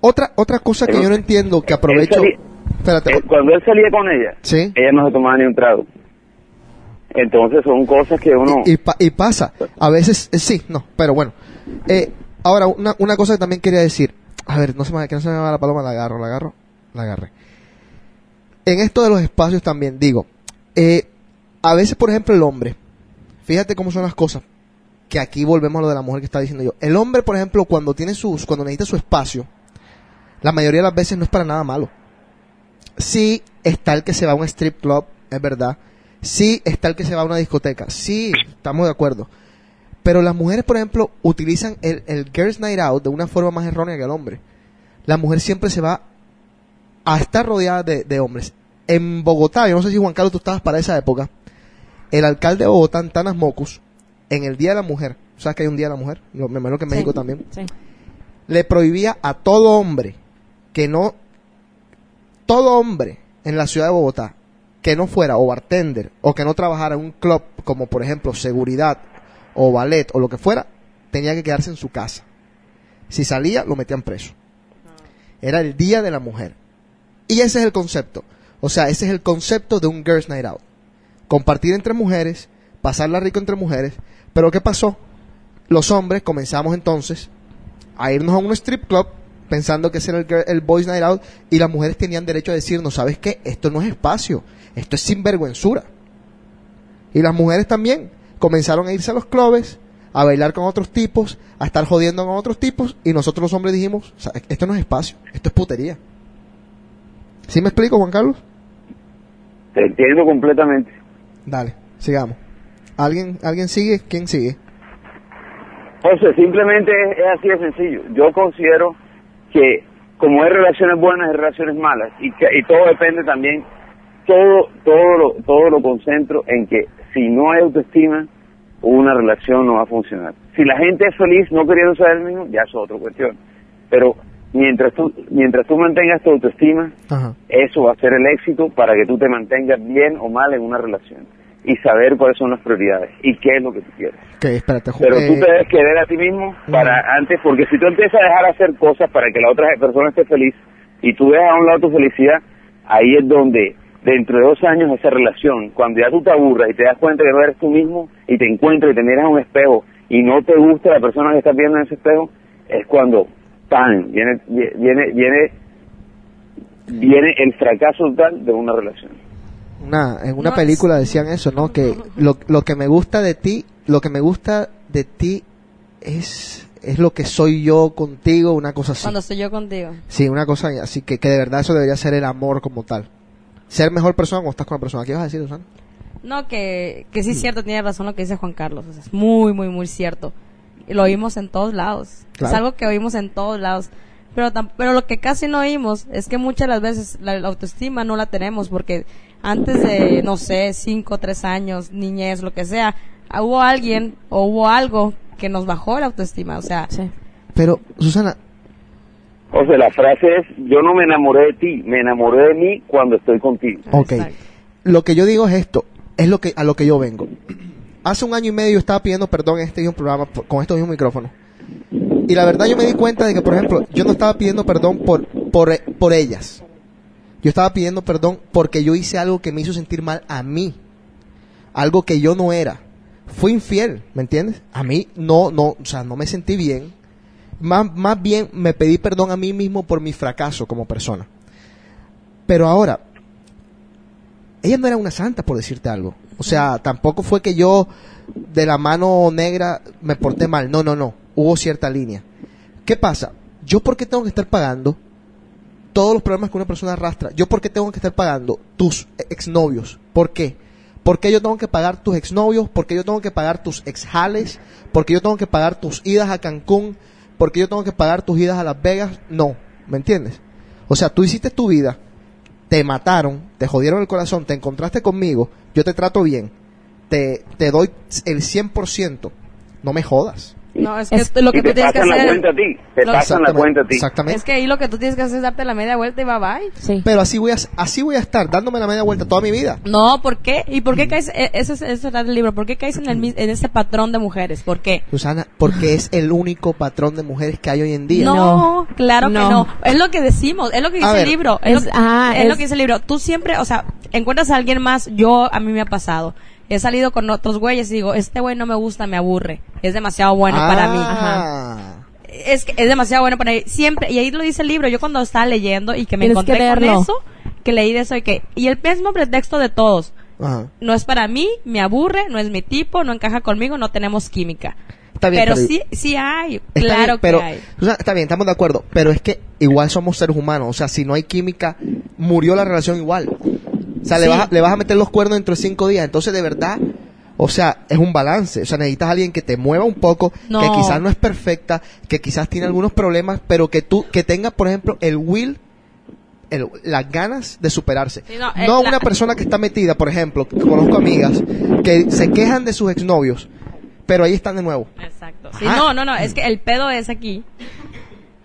otra, otra cosa que yo no entiendo, que aprovecho... salía- Espérate, Eh, cuando él salía con ella, Sí. ella no se tomaba ni un trago. Entonces son cosas que uno... y, pa- y pasa. A veces, eh, sí, no, pero bueno. Eh, ahora, una, una cosa que también quería decir. A ver, no se me, que no se me va la paloma, la agarro, la agarro, la agarré. En esto de los espacios también, digo, eh, a veces, por ejemplo, el hombre, fíjate cómo son las cosas, que aquí volvemos a lo de la mujer que está diciendo yo. El hombre, por ejemplo, cuando tiene sus, cuando necesita su espacio, la mayoría de las veces no es para nada malo. Sí está el que se va a un strip club, es verdad. Sí está el que se va a una discoteca. Sí, estamos de acuerdo. Pero las mujeres, por ejemplo, utilizan el, el Girls Night Out de una forma más errónea que el hombre. La mujer siempre se va a estar rodeada de, de hombres. En Bogotá, yo no sé si Juan Carlos tú estabas para esa época, el alcalde de Bogotá, Antanas Mocus, en el Día de la Mujer, ¿sabes que hay un Día de la Mujer? Lo- Me imagino que en México Sí, también Sí. le prohibía a todo hombre que no todo hombre en la ciudad de Bogotá que no fuera o bartender o que no trabajara en un club como por ejemplo seguridad o ballet o lo que fuera tenía que quedarse en su casa. Si salía lo metían preso. Era el día de la mujer. Y ese es el concepto. O sea ese es el concepto de un girls night out. Compartir entre mujeres pasarla rico entre mujeres. Pero qué pasó los hombres comenzamos entonces a irnos a un strip club pensando que ese era el, el Boys Night Out y las mujeres tenían derecho a decirnos, ¿sabes qué? Esto no es espacio, esto es sinvergüenzura. Y las mujeres también comenzaron a irse a los clubes, a bailar con otros tipos, a estar jodiendo con otros tipos y nosotros los hombres dijimos, "O sea, esto no es espacio, esto es putería. ¿Sí me explico, Juan Carlos? Te entiendo completamente. Dale, sigamos. ¿Alguien, ¿Alguien sigue? ¿Quién sigue? José, simplemente es así de sencillo. Yo considero que como hay relaciones buenas y relaciones malas, y, que, y todo depende también, todo, todo, lo, todo lo concentro en que si no hay autoestima, una relación no va a funcionar. Si la gente es feliz no queriendo ser el mismo, ya es otra cuestión. Pero mientras tú, mientras tú mantengas tu autoestima, Ajá. eso va a ser el éxito para que tú te mantengas bien o mal en una relación. Y saber cuáles son las prioridades y qué es lo que tú quieres. Espérate. Pero eh, tú te debes querer a ti mismo para antes, porque si tú empiezas a dejar hacer cosas para que la otra persona esté feliz y tú dejas a un lado tu felicidad, ahí es donde dentro de dos años esa relación, cuando ya tú te aburras y te das cuenta que no eres tú mismo y te encuentras y te miras a un espejo y no te gusta la persona que estás viendo en ese espejo, es cuando, ¡pam!, viene, viene, viene, viene el fracaso total de una relación. Una, en una No, película decían eso, ¿no? Que lo, lo que me gusta de ti, lo que me gusta de ti es, es lo que soy yo contigo, una cosa así. Cuando estoy yo contigo. Sí, una cosa así, que, que de verdad eso debería ser el amor como tal. Ser mejor persona cuando estás con la persona. ¿Qué vas a decir, Susana? No, que, que sí es cierto, tiene razón lo que dice Juan Carlos. o sea, es muy, muy, muy cierto. Y lo oímos en todos lados. Claro. Es algo que oímos en todos lados. Pero, pero lo que casi no oímos es que muchas de las veces la, la autoestima no la tenemos porque antes de, no sé, cinco, tres años, niñez, lo que sea, hubo alguien o hubo algo que nos bajó la autoestima. O sea, Sí. Pero, Susana, O sea, la frase es, yo no me enamoré de ti, me enamoré de mí cuando estoy contigo. ok. Exacto. Lo que yo digo es esto, es lo que a lo que yo vengo. Hace un año y medio yo estaba pidiendo perdón en este mismo programa por- con estos mismos micrófonos. Y la verdad yo me di cuenta de que, por ejemplo, yo no estaba pidiendo perdón por, por, por ellas. Yo estaba pidiendo perdón porque yo hice algo que me hizo sentir mal a mí. Algo que yo no era. Fui infiel, ¿me entiendes? A mí no, no, o sea, no me sentí bien. Más, más bien me pedí perdón a mí mismo por mi fracaso como persona. Pero ahora, ella no era una santa, por decirte algo. O sea, tampoco fue que yo de la mano negra me porté mal. No, no, no. Hubo cierta línea. ¿Qué pasa? ¿Yo por qué tengo que estar pagando todos los problemas que una persona arrastra? ¿Yo por qué tengo que estar pagando tus exnovios? ¿Por qué? ¿Por qué yo tengo que pagar tus exnovios? ¿Por qué yo tengo que pagar tus exjales? ¿Por qué yo tengo que pagar tus idas a Cancún? ¿Por qué yo tengo que pagar tus idas a Las Vegas? No, ¿me entiendes? O sea, tú hiciste tu vida, te mataron, te jodieron el corazón, te encontraste conmigo, yo te trato bien, te, doy el 100%, no me jodas. No, es que Es- lo que y tú te tienes que pasan la hacer. cuenta a ti, te lo- pasan la cuenta a ti. Exactamente. Es que ahí lo que tú tienes que hacer es darte la media vuelta y bye bye. Sí. Pero así voy a, así voy a estar, dándome la media vuelta toda mi vida. No, ¿por qué? ¿Y por qué caes? eh, Eso es eso era del libro. ¿Por qué caes en, el, en ese patrón de mujeres? ¿Por qué? Susana, porque es el único patrón de mujeres que hay hoy en día. No, claro No. que no. Es lo que decimos, es lo que dice ver, el libro. Es, es- lo, ah, es lo es- que dice el libro. Tú siempre, o sea, encuentras a alguien más. Yo, a mí me ha pasado. He salido con otros güeyes y digo, este güey no me gusta, me aburre. Es demasiado bueno para mí. Ah. Es que es demasiado bueno para mí. Siempre, y ahí lo dice el libro. Yo cuando estaba leyendo y que me Tienes que encontré con eso, que leí de eso y que, y el mismo pretexto de todos. Ajá. No es para mí, me aburre, no es mi tipo, no encaja conmigo, no tenemos química. Está bien, pero, pero- sí, sí hay, Está claro bien, pero, que hay. Susana, está bien, estamos de acuerdo, pero es que igual somos seres humanos, o sea, si no hay química, murió la relación igual. O sea, le, vas a, le vas a meter los cuernos dentro de cinco días, entonces de verdad, o sea, es un balance, o sea, necesitas a alguien que te mueva un poco, No. que quizás no es perfecta, que quizás tiene algunos problemas, pero que tú, que tenga, por ejemplo, el will, el- las ganas de superarse. Sí, no, no la- una persona que está metida, por ejemplo, que conozco amigas, que se quejan de sus exnovios, pero ahí están de nuevo. Exacto. Sí, no, no, no, es que el pedo es aquí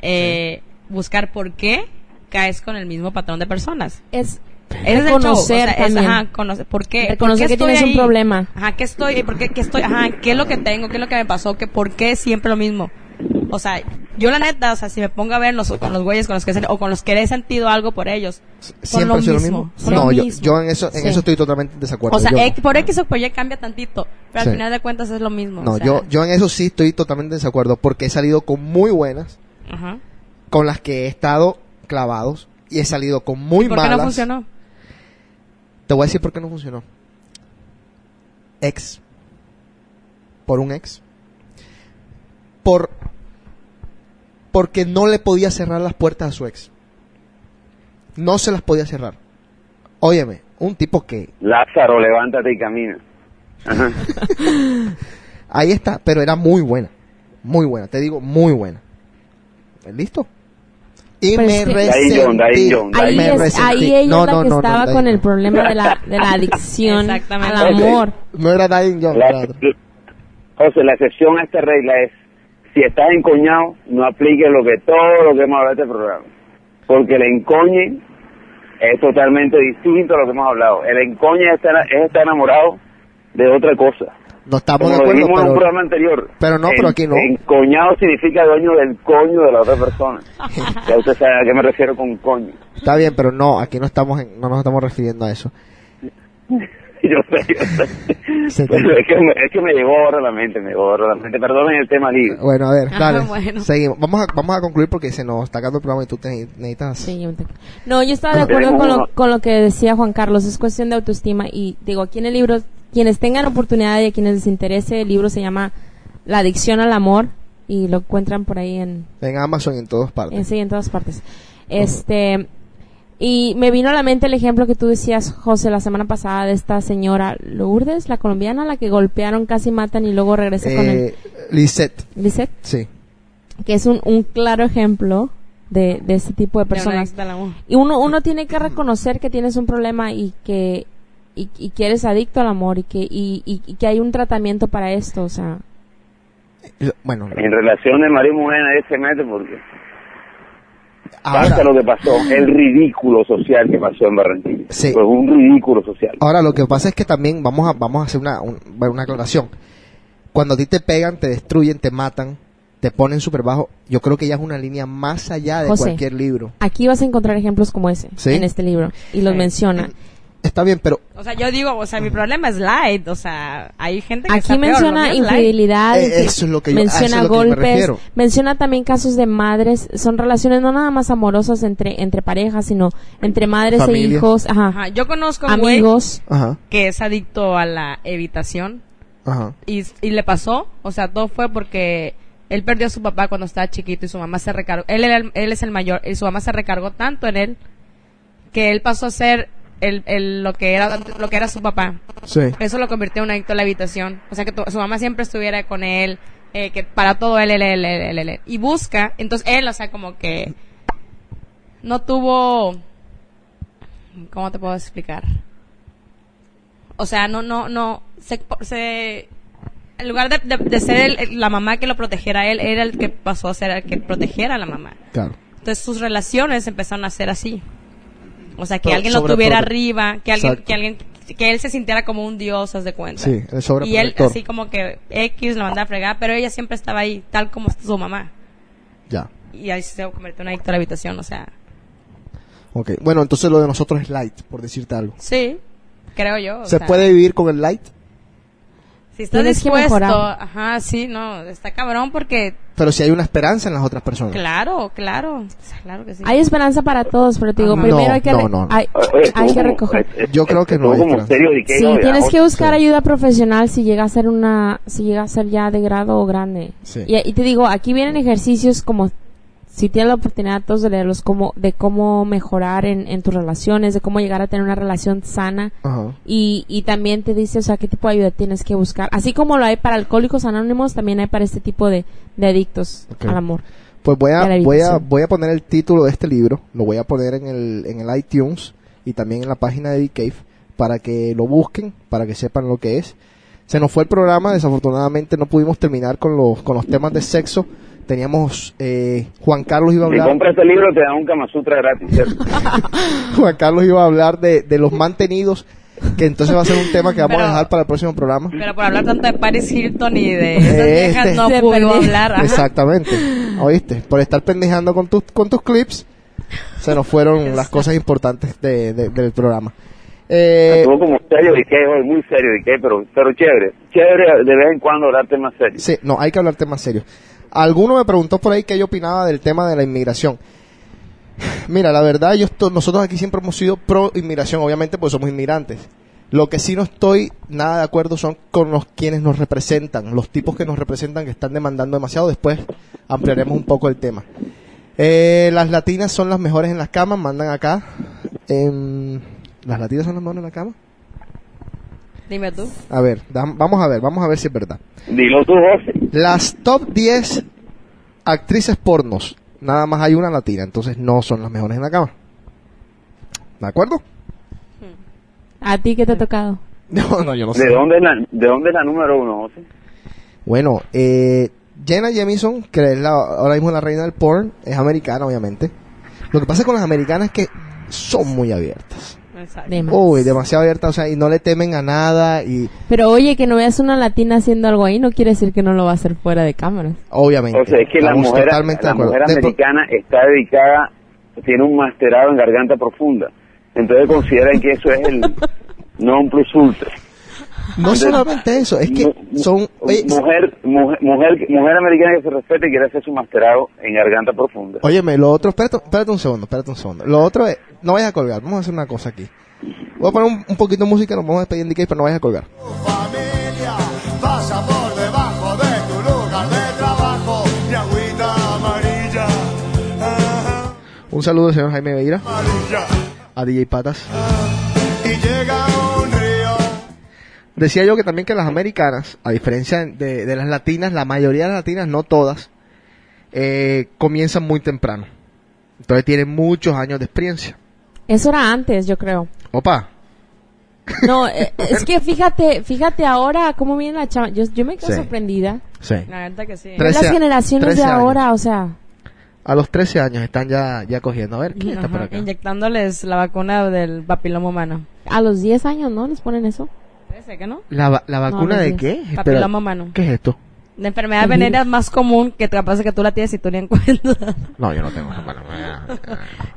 eh, buscar por qué caes con el mismo patrón de personas. Es Ese es el show, o reconocer sea, es, también. ajá, conocer, ¿por qué? Reconocer ¿Por qué que estoy tienes un problema. Ajá, ¿qué estoy? ¿Por qué, qué estoy? Ajá, ¿qué es lo que tengo? ¿Qué es lo que me pasó? ¿Qué, ¿Por qué siempre lo mismo? O sea, yo la neta, o sea, si me pongo a ver los, con los güeyes con los que he- o con los que he sentido algo por ellos, siempre lo ha sido mismo. lo mismo. No, lo yo, mismo. yo en eso, en Sí. eso estoy totalmente en desacuerdo. O sea, Yo- X- por X o por Y cambia tantito, pero Sí. al final de cuentas es lo mismo. no, o sea, yo, yo en eso sí estoy totalmente en desacuerdo porque he salido con muy buenas, Ajá. con las que he estado clavados y he salido con muy ¿Y ¿Por qué malas. no funcionó? Te voy a decir por qué no funcionó. Ex. Por un ex. Por porque no le podía cerrar las puertas a su ex. No se las podía cerrar. Óyeme, un tipo que Lázaro, levántate y camina. Ajá. Ahí está, pero era muy buena. Muy buena, te digo, muy buena. ¿Listo? Y me resentí. John, Ahí, me es, resentí. ahí ella No, la que no, estaba con el problema de la, de la adicción al amor. No era Dain John, La-. José, la excepción a esta regla es, si estás encoñado, no apliques lo que todo lo que hemos hablado de este programa. Porque el encoñe es totalmente distinto a lo que hemos hablado. El encoñe es estar, es estar enamorado de otra cosa. No estamos Como de lo acuerdo, dijimos en un pero programa anterior. pero no, pero aquí no. Encoñado significa dueño del coño de la otra persona. ya usted sabe a qué me refiero con coño. está bien, pero no, aquí no estamos en- no nos estamos refiriendo a eso. Yo sé, yo sé. Pero es, que me, es que me llegó ahora la mente, me llegó ahora la mente. Perdonen el tema libre. Bueno, a ver, Ah, dale. bueno. Seguimos. Vamos a, vamos a concluir porque se nos está acabando el programa y tú te necesitas. Sí, yo tengo- No, yo estaba de acuerdo con lo, con lo que decía Juan Carlos, es cuestión de autoestima y digo, aquí en el libro, quienes tengan oportunidad y a quienes les interese, el libro se llama La adicción al amor y lo encuentran por ahí en, En Amazon y en todas partes. en, sí, en todas partes. Este, y me vino a la mente el ejemplo que tú decías, José, la semana pasada de esta señora Lourdes, la colombiana, la que golpearon, casi matan y luego regresa con él. Eh, Lisette, Lisette, sí. que es un, un claro ejemplo de, de este tipo de De personas. amor. Y uno, uno tiene que reconocer que tienes un problema y que, y, y que eres adicto al amor y que, y, y- y que hay un tratamiento para esto, o sea. Y Bueno, En relaciones, María Mujer nadie se mete porque ahora, pasa lo que pasó, el ridículo social que pasó en Barranquilla. Sí. Fue un ridículo social. ahora lo que pasa es que también vamos a, vamos a hacer una, un- una aclaración. Cuando a ti te pegan, te destruyen, te matan, te ponen súper bajo, yo creo que ya es una línea más allá de José. cualquier libro. Aquí vas a encontrar ejemplos como ese ¿Sí? en este libro y los menciona. Está bien, pero O sea, yo digo, o sea, mi problema es light, o sea, hay gente que Aquí está peor, menciona light. infidelidad, Eh, eso es lo que yo- a eso menciona es lo que me golpes, refiero. menciona también casos de madres, son relaciones no nada más amorosas entre entre parejas, sino entre madres e hijos, ajá, Ajá, yo conozco a un güey amigos. ajá, que es adicto a la evitación ajá. y, y le pasó, o sea, todo fue porque él perdió a su papá cuando estaba chiquito y su mamá se recargó, él, era el- él es el mayor y su mamá se recargó tanto en él que él pasó a ser el, el- lo que era lo que era su papá. Sí. Eso lo convirtió en un adicto a la habitación. O sea, que tu- su mamá siempre estuviera con él, eh, que para todo él, él, él, él, él. Y busca, entonces él, o sea, como que no tuvo, ¿cómo te puedo explicar? O sea, no, no, no, se, se en lugar de, de- de ser el- el- la mamá que lo protegiera a él, era el que pasó a ser el que protegiera a la mamá. Claro. Entonces sus relaciones empezaron a ser así. O sea, que Pero alguien lo tuviera arriba, que alguien, Exacto. que alguien, que él se sintiera como un dios, haz de cuenta. Sí, el y él así como que X la mandaba a fregar, pero ella siempre estaba ahí, tal como su mamá. Ya. Y ahí se convirtió en una adicta a la habitación, o sea, Ok. Bueno, entonces lo de nosotros es light, por decirte algo. sí, creo yo. ¿Se sea, puede vivir con el light? Si estás Tienes que dispuesto, mejorar. ajá, sí, no, está cabrón porque, Pero si hay una esperanza en las otras personas. claro, claro, claro que sí. Hay esperanza para todos, pero te digo, primero No, hay que no, no, no. hay, Oye, hay que como- recoger. Yo creo que no hay como esperanza. serio de que Sí, tienes que buscar sí. ayuda profesional si llega a ser una, si llega a ser ya de grado o grande. Sí. Y, y te digo, aquí vienen ejercicios como, si tienes la oportunidad todos de leerlos, como, de cómo mejorar en, en tus relaciones, de cómo llegar a tener una relación sana. Ajá. Y, y también te dice, o sea, qué tipo de ayuda tienes que buscar. Así como lo hay para alcohólicos anónimos, también hay para este tipo de, de adictos al amor. Pues voy a, voy a, voy a poner el título de este libro, lo voy a poner en el, en el iTunes y también en la página de Cave para que lo busquen, para que sepan lo que es. Se nos fue el programa, desafortunadamente no pudimos terminar con los, con los temas de sexo. Teníamos, eh, Juan Carlos iba a Si hablar, compras este libro te dan un Kama Sutra gratis. Juan Carlos iba a hablar de, de los mantenidos, que entonces va a ser un tema que vamos a dejar para el próximo programa. Pero por hablar tanto de Paris Hilton y de esas Este. viejas no Se pudo hablar. ajá. Exactamente. ¿Oíste? Por estar pendejando con tus, con tus clips, se nos fueron las cosas importantes de, de- del programa. Eh, Estuvo como serio y que hoy, muy serio y que, pero, pero chévere. Chévere de vez en cuando hablar temas serios. sí, no, hay que hablar temas serios. Alguno me preguntó por ahí qué yo opinaba del tema de la inmigración. Mira, la verdad, yo esto- nosotros aquí siempre hemos sido pro inmigración, obviamente, porque somos inmigrantes. Lo que sí no estoy nada de acuerdo son con los quienes nos representan, los tipos que nos representan que están demandando demasiado. Después ampliaremos un poco el tema. Eh, las latinas son las mejores en las camas, mandan acá. Em, ¿Las latinas son las mejores en la cama? Dime tú. A ver, vamos a ver, vamos a ver si es verdad. Dilo tú, José. Las top 10 actrices pornos, nada más hay una latina, entonces no son las mejores en la cama. ¿De acuerdo? ¿A ti qué te ha tocado? No, no, yo no sé. ¿De dónde, es la, ¿De dónde es la número uno, José? Bueno, eh, Jenna Jameson, que es la, ahora mismo la reina del porn, es americana, obviamente. Lo que pasa con las americanas es que son muy abiertas. Exacto. Uy, demasiado abierta, o sea, y no le temen a nada y Pero oye, que no veas una latina haciendo algo ahí no quiere decir que no lo va a hacer fuera de cámara. obviamente. O sea, es que la mujer, la mujer De americana está dedicada, tiene un masterado en garganta profunda. Entonces consideran que eso es el non plus ultra. no solamente eso, es que son... Oye, mujer, mujer, mujer, mujer americana que se respete y quiere hacer su masterado en garganta profunda. Óyeme, lo otro, espérate, espérate un segundo, espérate un segundo. Lo otro es, no vayas a colgar, vamos a hacer una cosa aquí. Voy a poner un, un poquito de música, nos vamos a despedir en DK, pero no vayas a colgar. familia pasa por debajo de tu lugar de trabajo, agüita amarilla, ajá, Un saludo al señor Jaime amarilla, a DJ Patas. y llega un río. Decía yo que también que las americanas, a diferencia de, de las latinas, la mayoría de las latinas, no todas, eh, comienzan muy temprano. Entonces tienen muchos años de experiencia. Eso era antes, yo creo. Opa, No, eh, es que fíjate, fíjate ahora cómo viene la chava. Yo, yo me quedo Sí. sorprendida. sí. La verdad que sí. Las a- generaciones de 13 años. ahora, o sea, A los 13 años están ya, ya cogiendo. A ver, ¿quién está por Ajá, acá? Inyectándoles la vacuna del papiloma humano. a los 10 años, ¿no? Les ponen eso. Parece que no. ¿La, la vacuna no de qué? Espera, Papiloma humano. ¿Qué es esto? La enfermedad virus. más común que capaz que tú la tienes y tú ni en cuenta. No, yo no tengo. Bueno, bueno,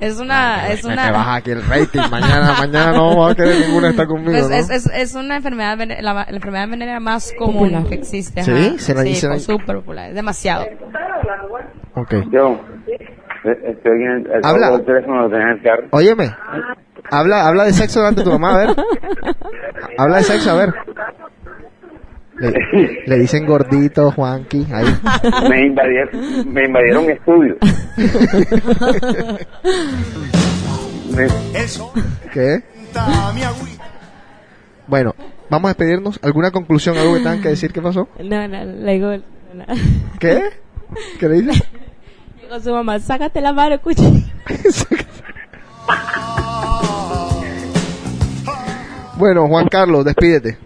es una, es me te una, baja aquí el rating. Mañana, mañana no va a querer ninguna estar conmigo, pues ¿no? es, es, es una enfermedad, vene- la, la enfermedad venérea más común Popular. que existe. ¿Sí? ajá. Se la sí, dicen ahí. súper popular, es demasiado. Ok. Yo, eh, estoy en el, el, Habla. el teléfono el carro. Óyeme. Habla, habla de sexo delante de tu mamá, a ver. Habla de sexo, a ver. Le, le dicen gordito, Juanqui, ahí. Me invadieron, me invadieron estudios. ¿Qué? Bueno, vamos a despedirnos. ¿Alguna conclusión, algo que tengan que decir? ¿Qué pasó? No, no, le digo, no. ¿Qué? ¿Qué le dices? Digo su mamá, sácate la mano, cuchillo. bueno, Juan Carlos, despídete.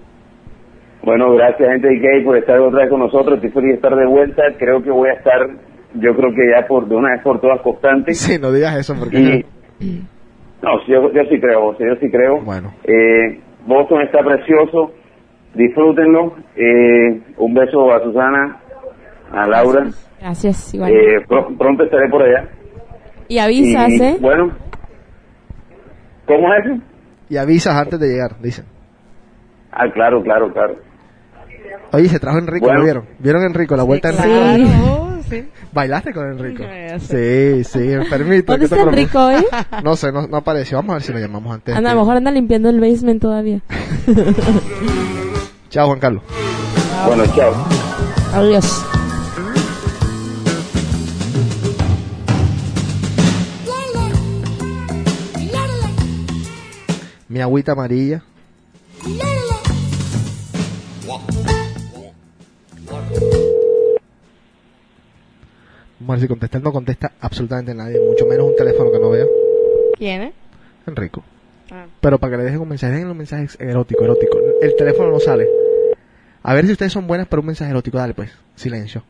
Bueno, gracias gente de Gay por estar otra vez con nosotros. Estoy feliz de estar de vuelta. Creo que voy a estar, yo creo que ya por de una vez por todas constante. Sí, no digas eso porque... Y, no, yo, yo sí creo, yo sí creo. Bueno. Eh, Boston está precioso, disfrútenlo. Eh, un beso a Susana, a Laura. Gracias, igual. Eh, pr- pronto estaré por allá. y avisas, Y, ¿eh? Bueno, ¿cómo es eso? Y avisas antes de llegar, dicen. Ah, claro, claro, claro. Oye, se trajo Enrico, Bueno. ¿lo vieron? ¿Vieron Enrico? La vuelta de Sí. Enrico. Claro, sí. ¿Bailaste con Enrico? Sí, sí, permito. ¿Dónde ¿qué te está? Enrico hoy? No sé, no, no apareció. Vamos a ver si lo llamamos antes. Anda, a lo mejor anda limpiando el basement todavía. Chao, Juan Carlos. Bueno, chao. Adiós. Mi agüita amarilla. Ver si contesta. Él no contesta absolutamente nadie, mucho menos un teléfono que no vea. ¿Quién, eh? Enrico. Ah. Pero para que le dejen un mensaje, dejen un mensaje erótico, erótico. El teléfono no sale. A ver si ustedes son buenas para un mensaje erótico. Dale, pues. Silencio.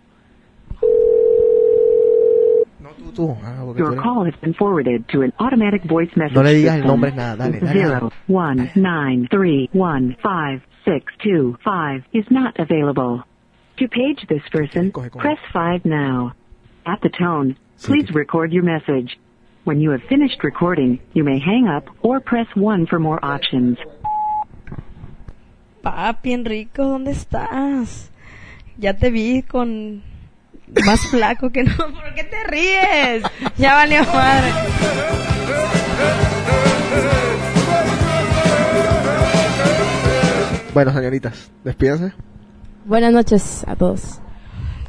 No, tú, tú. Ah, tú Your eres- call has been forwarded to an automatic voice message No le digas el nombre, nada. Dale, dale. Zero one nine three one five six two five is not available. To page this person, Coge, coge. press five now. At the tone, please record your message. When you have finished recording, you may hang up or press one for more options. Papi, Enrico, ¿dónde estás? Ya te vi con más flaco que no. ¿Por qué te ríes? Ya valió madre. Bueno, señoritas, despídense. Buenas noches a todos.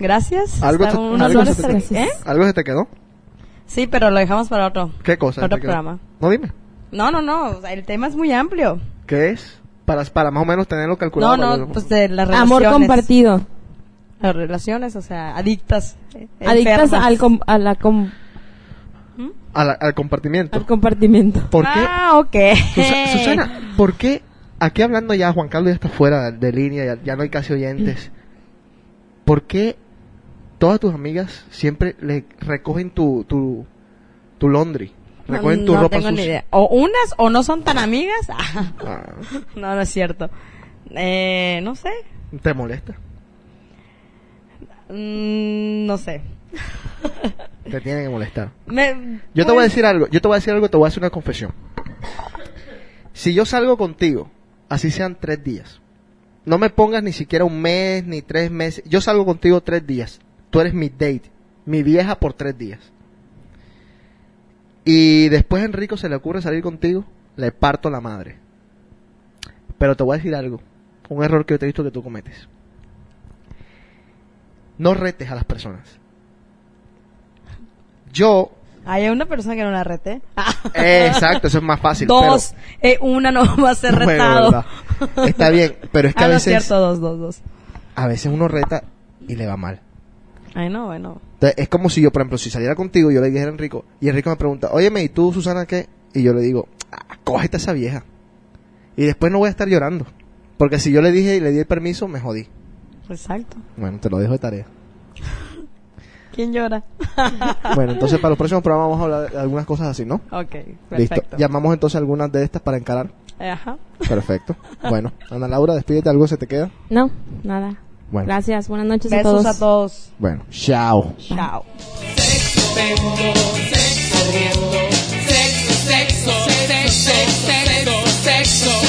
Gracias. ¿Algo Hasta te- unos algo horas- se te- Gracias. ¿Eh? ¿Algo se te quedó? Sí, pero lo dejamos para otro. ¿Qué cosa? Otro programa. No, dime. No, no, no. o sea, el tema es muy amplio. ¿Qué es? Para, para más o menos tenerlo calculado. No, no, pues de las relaciones. Amor compartido. Las relaciones, o sea, adictas. eh, Adictas al, com- a la com- a la- al compartimiento. al compartimento. ¿Por qué? Ah, ok. Susa- Susana, ¿por qué? Aquí hablando ya, Juan Carlos ya está fuera de línea, ya, ya no hay casi oyentes. ¿Por qué todas tus amigas siempre le recogen tu, tu, tu laundry? Recogen tu no ropa tengo ni idea. O unas o no son tan amigas. Ah, no, no es cierto. Eh, no sé. ¿Te molesta? Mm, no sé. Te tiene que molestar. Me- Yo te voy a pues, decir algo, yo te voy a decir algo, te voy a hacer una confesión. Si yo salgo contigo, así sean tres días, no me pongas ni siquiera un mes, ni tres meses, yo salgo contigo tres días, tú eres mi date, mi vieja por tres días. Y después a Enrico se le ocurre salir contigo, le parto la madre. Pero te voy a decir algo, un error que yo te he visto que tú cometes. No retes a las personas. Yo Hay una persona que no la rete. eh, Exacto, eso es más fácil. dos. Eh, una no va a ser retado. Está bien, pero es que ah, a no es veces, cierto, dos, dos, dos. a veces uno reta y le va mal. Ay, no, bueno. Entonces, es como si yo, por ejemplo, si saliera contigo, yo le dijera a Enrico, y Enrico me pregunta, óyeme, ¿y tú, Susana, qué? Y yo le digo, ah, cógete a esa vieja. Y después no voy a estar llorando. Porque si yo le dije y le di el permiso, me jodí. Exacto. Bueno, te lo dejo de tarea. ¿Quién llora? Bueno, entonces para los próximos programas vamos a hablar de algunas cosas así, ¿no? ok, Listo. perfecto. Llamamos entonces algunas de estas para encarar. Ajá. Perfecto. Bueno, Ana Laura, despídete, ¿algo se te queda? No, nada. Gracias, buenas noches a todos. Besos a todos. Bueno, chao. Chao. Sexo, sexo, sexo, sexo, sexo, sexo, sexo, sexo, sexo.